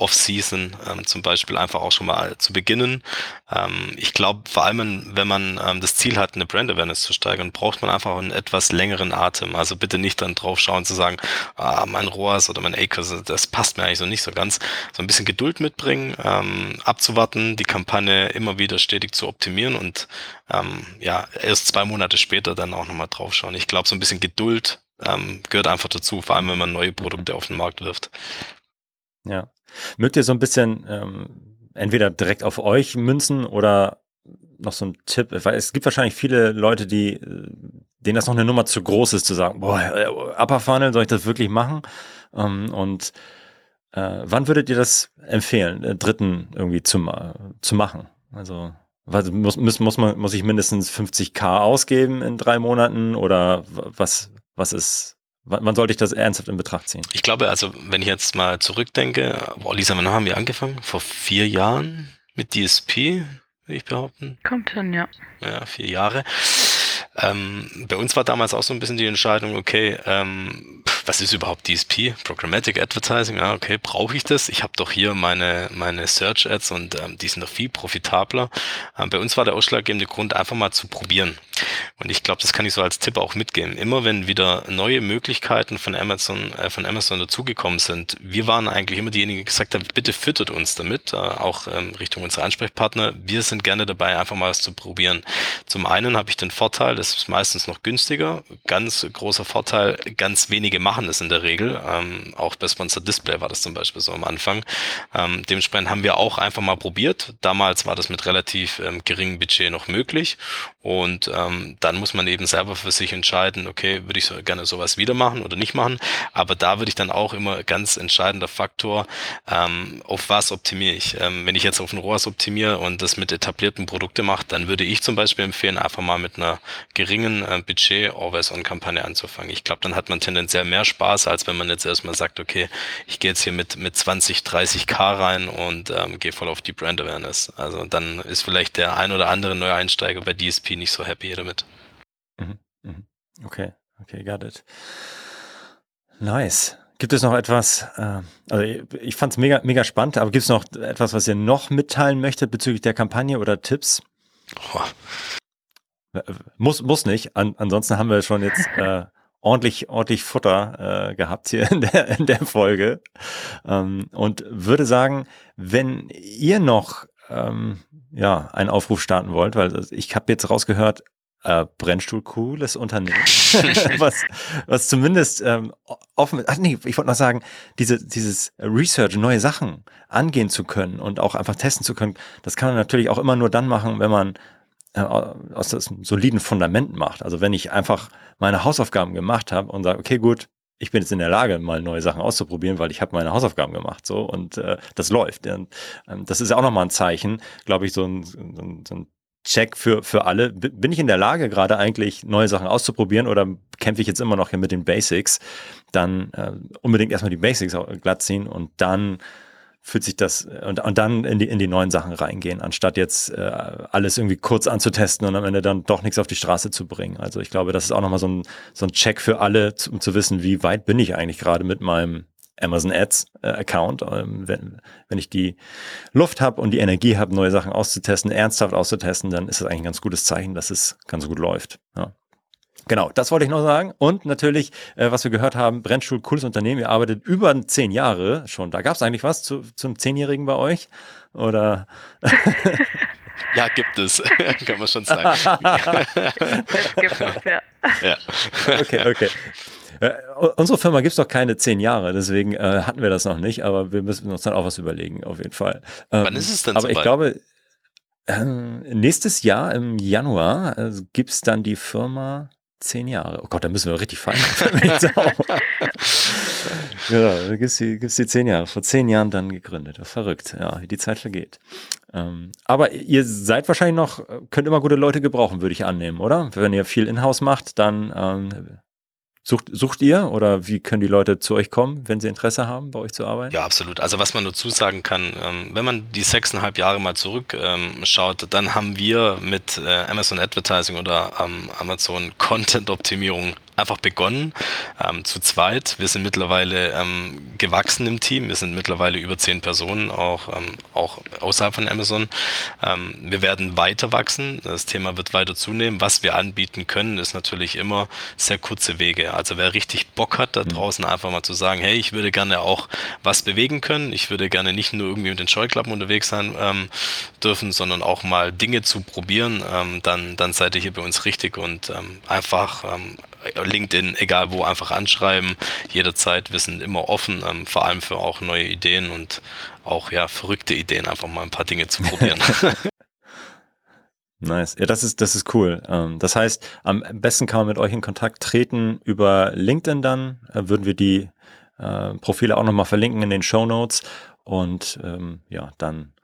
Speaker 3: Off-Season ähm, zum Beispiel einfach auch schon mal zu beginnen. Ähm, ich glaube, vor allem, wenn man ähm, das Ziel hat, eine Brand Awareness zu steigern, braucht man einfach einen etwas längeren Atem. Also bitte nicht dann drauf schauen zu sagen, ah, mein ROAS oder mein Acres, das passt mir eigentlich so nicht so ganz. So ein bisschen Geduld mitbringen, ähm, abzuwarten, die Kampagne immer wieder stetig zu optimieren und ähm, ja, erst zwei Monate später dann auch nochmal drauf schauen. Ich glaube, so ein bisschen Geduld ähm, gehört einfach dazu, vor allem wenn man neue Produkte auf den Markt wirft.
Speaker 1: Ja. Mögt ihr so ein bisschen ähm, entweder direkt auf euch münzen oder noch so ein Tipp, weil es gibt wahrscheinlich viele Leute, die, denen das noch eine Nummer zu groß ist, zu sagen, boah, äh, Upper Funnel, soll ich das wirklich machen? Ähm, und äh, wann würdet ihr das empfehlen, äh, Dritten irgendwie zu, zu machen? Also was, muss, muss, muss, man, muss ich mindestens 50k ausgeben in drei Monaten oder was, was ist, wann sollte ich das ernsthaft in Betracht ziehen?
Speaker 3: Ich glaube, also wenn ich jetzt mal zurückdenke, boah, Lisa, wann haben wir angefangen? Vor vier Jahren mit DSP, würde ich behaupten.
Speaker 2: Kommt hin, ja.
Speaker 3: Ja, vier Jahre. Ähm, bei uns war damals auch so ein bisschen die Entscheidung, okay, ähm, was ist überhaupt DSP? Programmatic Advertising, ja, okay, brauche ich das? Ich habe doch hier meine, meine Search Ads und ähm, die sind doch viel profitabler. Ähm, bei uns war der ausschlaggebende Grund, einfach mal zu probieren. Und ich glaube, das kann ich so als Tipp auch mitgeben. Immer wenn wieder neue Möglichkeiten von Amazon, äh, von Amazon dazugekommen sind, wir waren eigentlich immer diejenigen, die gesagt haben, bitte füttert uns damit, äh, auch ähm, Richtung unserer Ansprechpartner. Wir sind gerne dabei, einfach mal was zu probieren. Zum einen habe ich den Vorteil, das ist meistens noch günstiger. Ganz großer Vorteil, ganz wenige machen es in der Regel. Ähm, auch bei Sponsored Display war das zum Beispiel so am Anfang. Ähm, dementsprechend haben wir auch einfach mal probiert. Damals war das mit relativ ähm, geringem Budget noch möglich. Und ähm, dann muss man eben selber für sich entscheiden, okay, würde ich so gerne sowas wieder machen oder nicht machen. Aber da würde ich dann auch immer ganz entscheidender Faktor, ähm, auf was optimiere ich. Ähm, wenn ich jetzt auf ein ROAS optimiere und das mit etablierten Produkten mache, dann würde ich zum Beispiel empfehlen, einfach mal mit einer geringen äh, Budget Always-on-Kampagne anzufangen. Ich glaube, dann hat man tendenziell mehr Spaß, als wenn man jetzt erstmal sagt, okay, ich gehe jetzt hier mit, mit 20, 30 K rein und ähm, gehe voll auf die Brand Awareness. Also dann ist vielleicht der ein oder andere Neueinsteiger bei DSP nicht so happy damit.
Speaker 1: Mhm, mhm. Okay, okay, got it. Nice. Gibt es noch etwas, äh, also ich fand es mega, mega spannend, aber gibt es noch etwas, was ihr noch mitteilen möchtet bezüglich der Kampagne oder Tipps? Oh. Muss, muss nicht. An, ansonsten haben wir schon jetzt äh, ordentlich, ordentlich Futter äh, gehabt hier in der, in der Folge. Ähm, und würde sagen, wenn ihr noch ähm, ja, einen Aufruf starten wollt, weil ich habe jetzt rausgehört, äh, Brennstuhl cooles Unternehmen, was, was zumindest ähm, offen, ach nee, ich wollte noch sagen, diese, dieses Research, neue Sachen angehen zu können und auch einfach testen zu können, das kann man natürlich auch immer nur dann machen, wenn man äh, aus das soliden Fundament macht. Also wenn ich einfach meine Hausaufgaben gemacht habe und sage, okay, gut, ich bin jetzt in der Lage, mal neue Sachen auszuprobieren, weil ich habe meine Hausaufgaben gemacht, so und äh, das läuft. Und, ähm, das ist ja auch nochmal ein Zeichen, glaube ich, so ein, so ein, so ein Check für, für alle. Bin ich in der Lage, gerade eigentlich neue Sachen auszuprobieren oder kämpfe ich jetzt immer noch hier mit den Basics? Dann äh, unbedingt erstmal die Basics glatt ziehen und dann fühlt sich das und, und dann in die, in die neuen Sachen reingehen, anstatt jetzt äh, alles irgendwie kurz anzutesten und am Ende dann doch nichts auf die Straße zu bringen. Also ich glaube, das ist auch nochmal so ein, so ein Check für alle, um zu wissen, wie weit bin ich eigentlich gerade mit meinem Amazon Ads äh, Account, ähm, wenn, wenn ich die Luft habe und die Energie habe, neue Sachen auszutesten, ernsthaft auszutesten, dann ist das eigentlich ein ganz gutes Zeichen, dass es ganz gut läuft. Ja. Genau, das wollte ich noch sagen. Und natürlich, äh, was wir gehört haben, Brennstuhl, cooles Unternehmen. Ihr arbeitet über zehn Jahre schon. Da gab es eigentlich was zu, zum Zehnjährigen bei euch? Oder?
Speaker 3: ja, gibt es, kann man schon sagen.
Speaker 2: gibt es, ja.
Speaker 3: ja.
Speaker 1: Okay, okay. Äh, unsere Firma gibt es doch keine zehn Jahre, deswegen äh, hatten wir das noch nicht, aber wir müssen uns dann auch was überlegen, auf jeden Fall.
Speaker 3: Ähm, Wann ist es denn
Speaker 1: Aber so ich glaube, äh, nächstes Jahr im Januar äh, gibt es dann die Firma Zehn Jahre. Oh Gott, da müssen wir richtig feiern. ja, da gibt es die, gibt's die zehn Jahre. Vor zehn Jahren dann gegründet. Verrückt, ja, wie die Zeit vergeht. Ähm, aber ihr seid wahrscheinlich noch, könnt immer gute Leute gebrauchen, würde ich annehmen, oder? Wenn ihr viel Inhouse macht, dann ähm, Sucht, sucht ihr oder wie können die Leute zu euch kommen, wenn sie Interesse haben, bei euch zu arbeiten?
Speaker 3: Ja, absolut. Also was man dazu sagen kann, ähm, wenn man die sechseinhalb Jahre mal zurückschaut, ähm, dann haben wir mit äh, Amazon Advertising oder ähm, Amazon Content Optimierung einfach begonnen, ähm, zu zweit. Wir sind mittlerweile ähm, gewachsen im Team. Wir sind mittlerweile über zehn Personen, auch, ähm, auch außerhalb von Amazon. Ähm, wir werden weiter wachsen. Das Thema wird weiter zunehmen. Was wir anbieten können, ist natürlich immer sehr kurze Wege. Also wer richtig Bock hat, da mhm. draußen einfach mal zu sagen, hey, ich würde gerne auch was bewegen können. Ich würde gerne nicht nur irgendwie mit den Scheuklappen unterwegs sein ähm, dürfen, sondern auch mal Dinge zu probieren, ähm, dann, dann seid ihr hier bei uns richtig und einfach LinkedIn, egal wo, einfach anschreiben. Jederzeit, wir sind immer offen, ähm, vor allem für auch neue Ideen und auch ja verrückte Ideen, einfach mal ein paar Dinge zu probieren.
Speaker 1: Nice. Ja, das ist, das ist cool. Ähm, das heißt, am besten kann man mit euch in Kontakt treten über LinkedIn dann. Äh, würden wir die äh, Profile auch nochmal verlinken in den Show Notes. Und ähm, ja, dann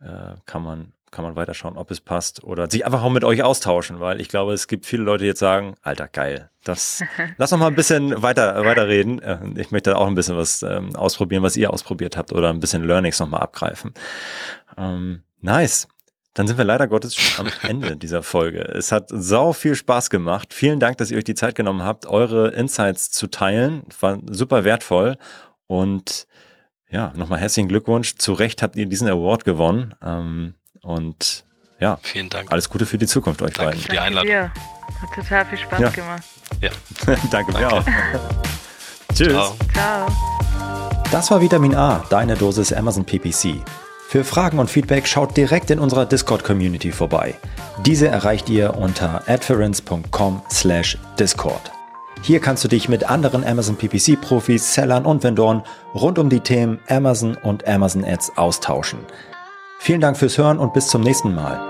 Speaker 1: äh, kann man kann man weiterschauen, ob es passt oder sich einfach auch mit euch austauschen, weil ich glaube, es gibt viele Leute, die jetzt sagen, Alter, geil, das, lass noch mal ein bisschen weiter, weiterreden. Äh, ich möchte auch ein bisschen was ähm, ausprobieren, was ihr ausprobiert habt oder ein bisschen Learnings nochmal abgreifen. Ähm, nice. Dann sind wir leider Gottes schon am Ende dieser Folge. Es hat sau viel Spaß gemacht. Vielen Dank, dass ihr euch die Zeit genommen habt, eure Insights zu teilen. War super wertvoll und ja, nochmal herzlichen Glückwunsch. Zu Recht habt ihr diesen Award gewonnen. Ähm, und ja,
Speaker 3: vielen Dank.
Speaker 1: Alles Gute für die Zukunft euch
Speaker 3: Danke
Speaker 1: beiden.
Speaker 3: für die Einladung.
Speaker 2: Dir. Hat total viel Spaß ja. gemacht.
Speaker 3: Ja.
Speaker 1: Danke, mir auch. Tschüss.
Speaker 2: Ciao. Ciao.
Speaker 1: Das war Vitamin A, deine Dosis Amazon PPC. Für Fragen und Feedback schaut direkt in unserer Discord-Community vorbei. Diese erreicht ihr unter adference.com/discord. Hier kannst du dich mit anderen Amazon PPC-Profis, Sellern und Vendoren rund um die Themen Amazon und Amazon Ads austauschen. Vielen Dank fürs Hören und bis zum nächsten Mal.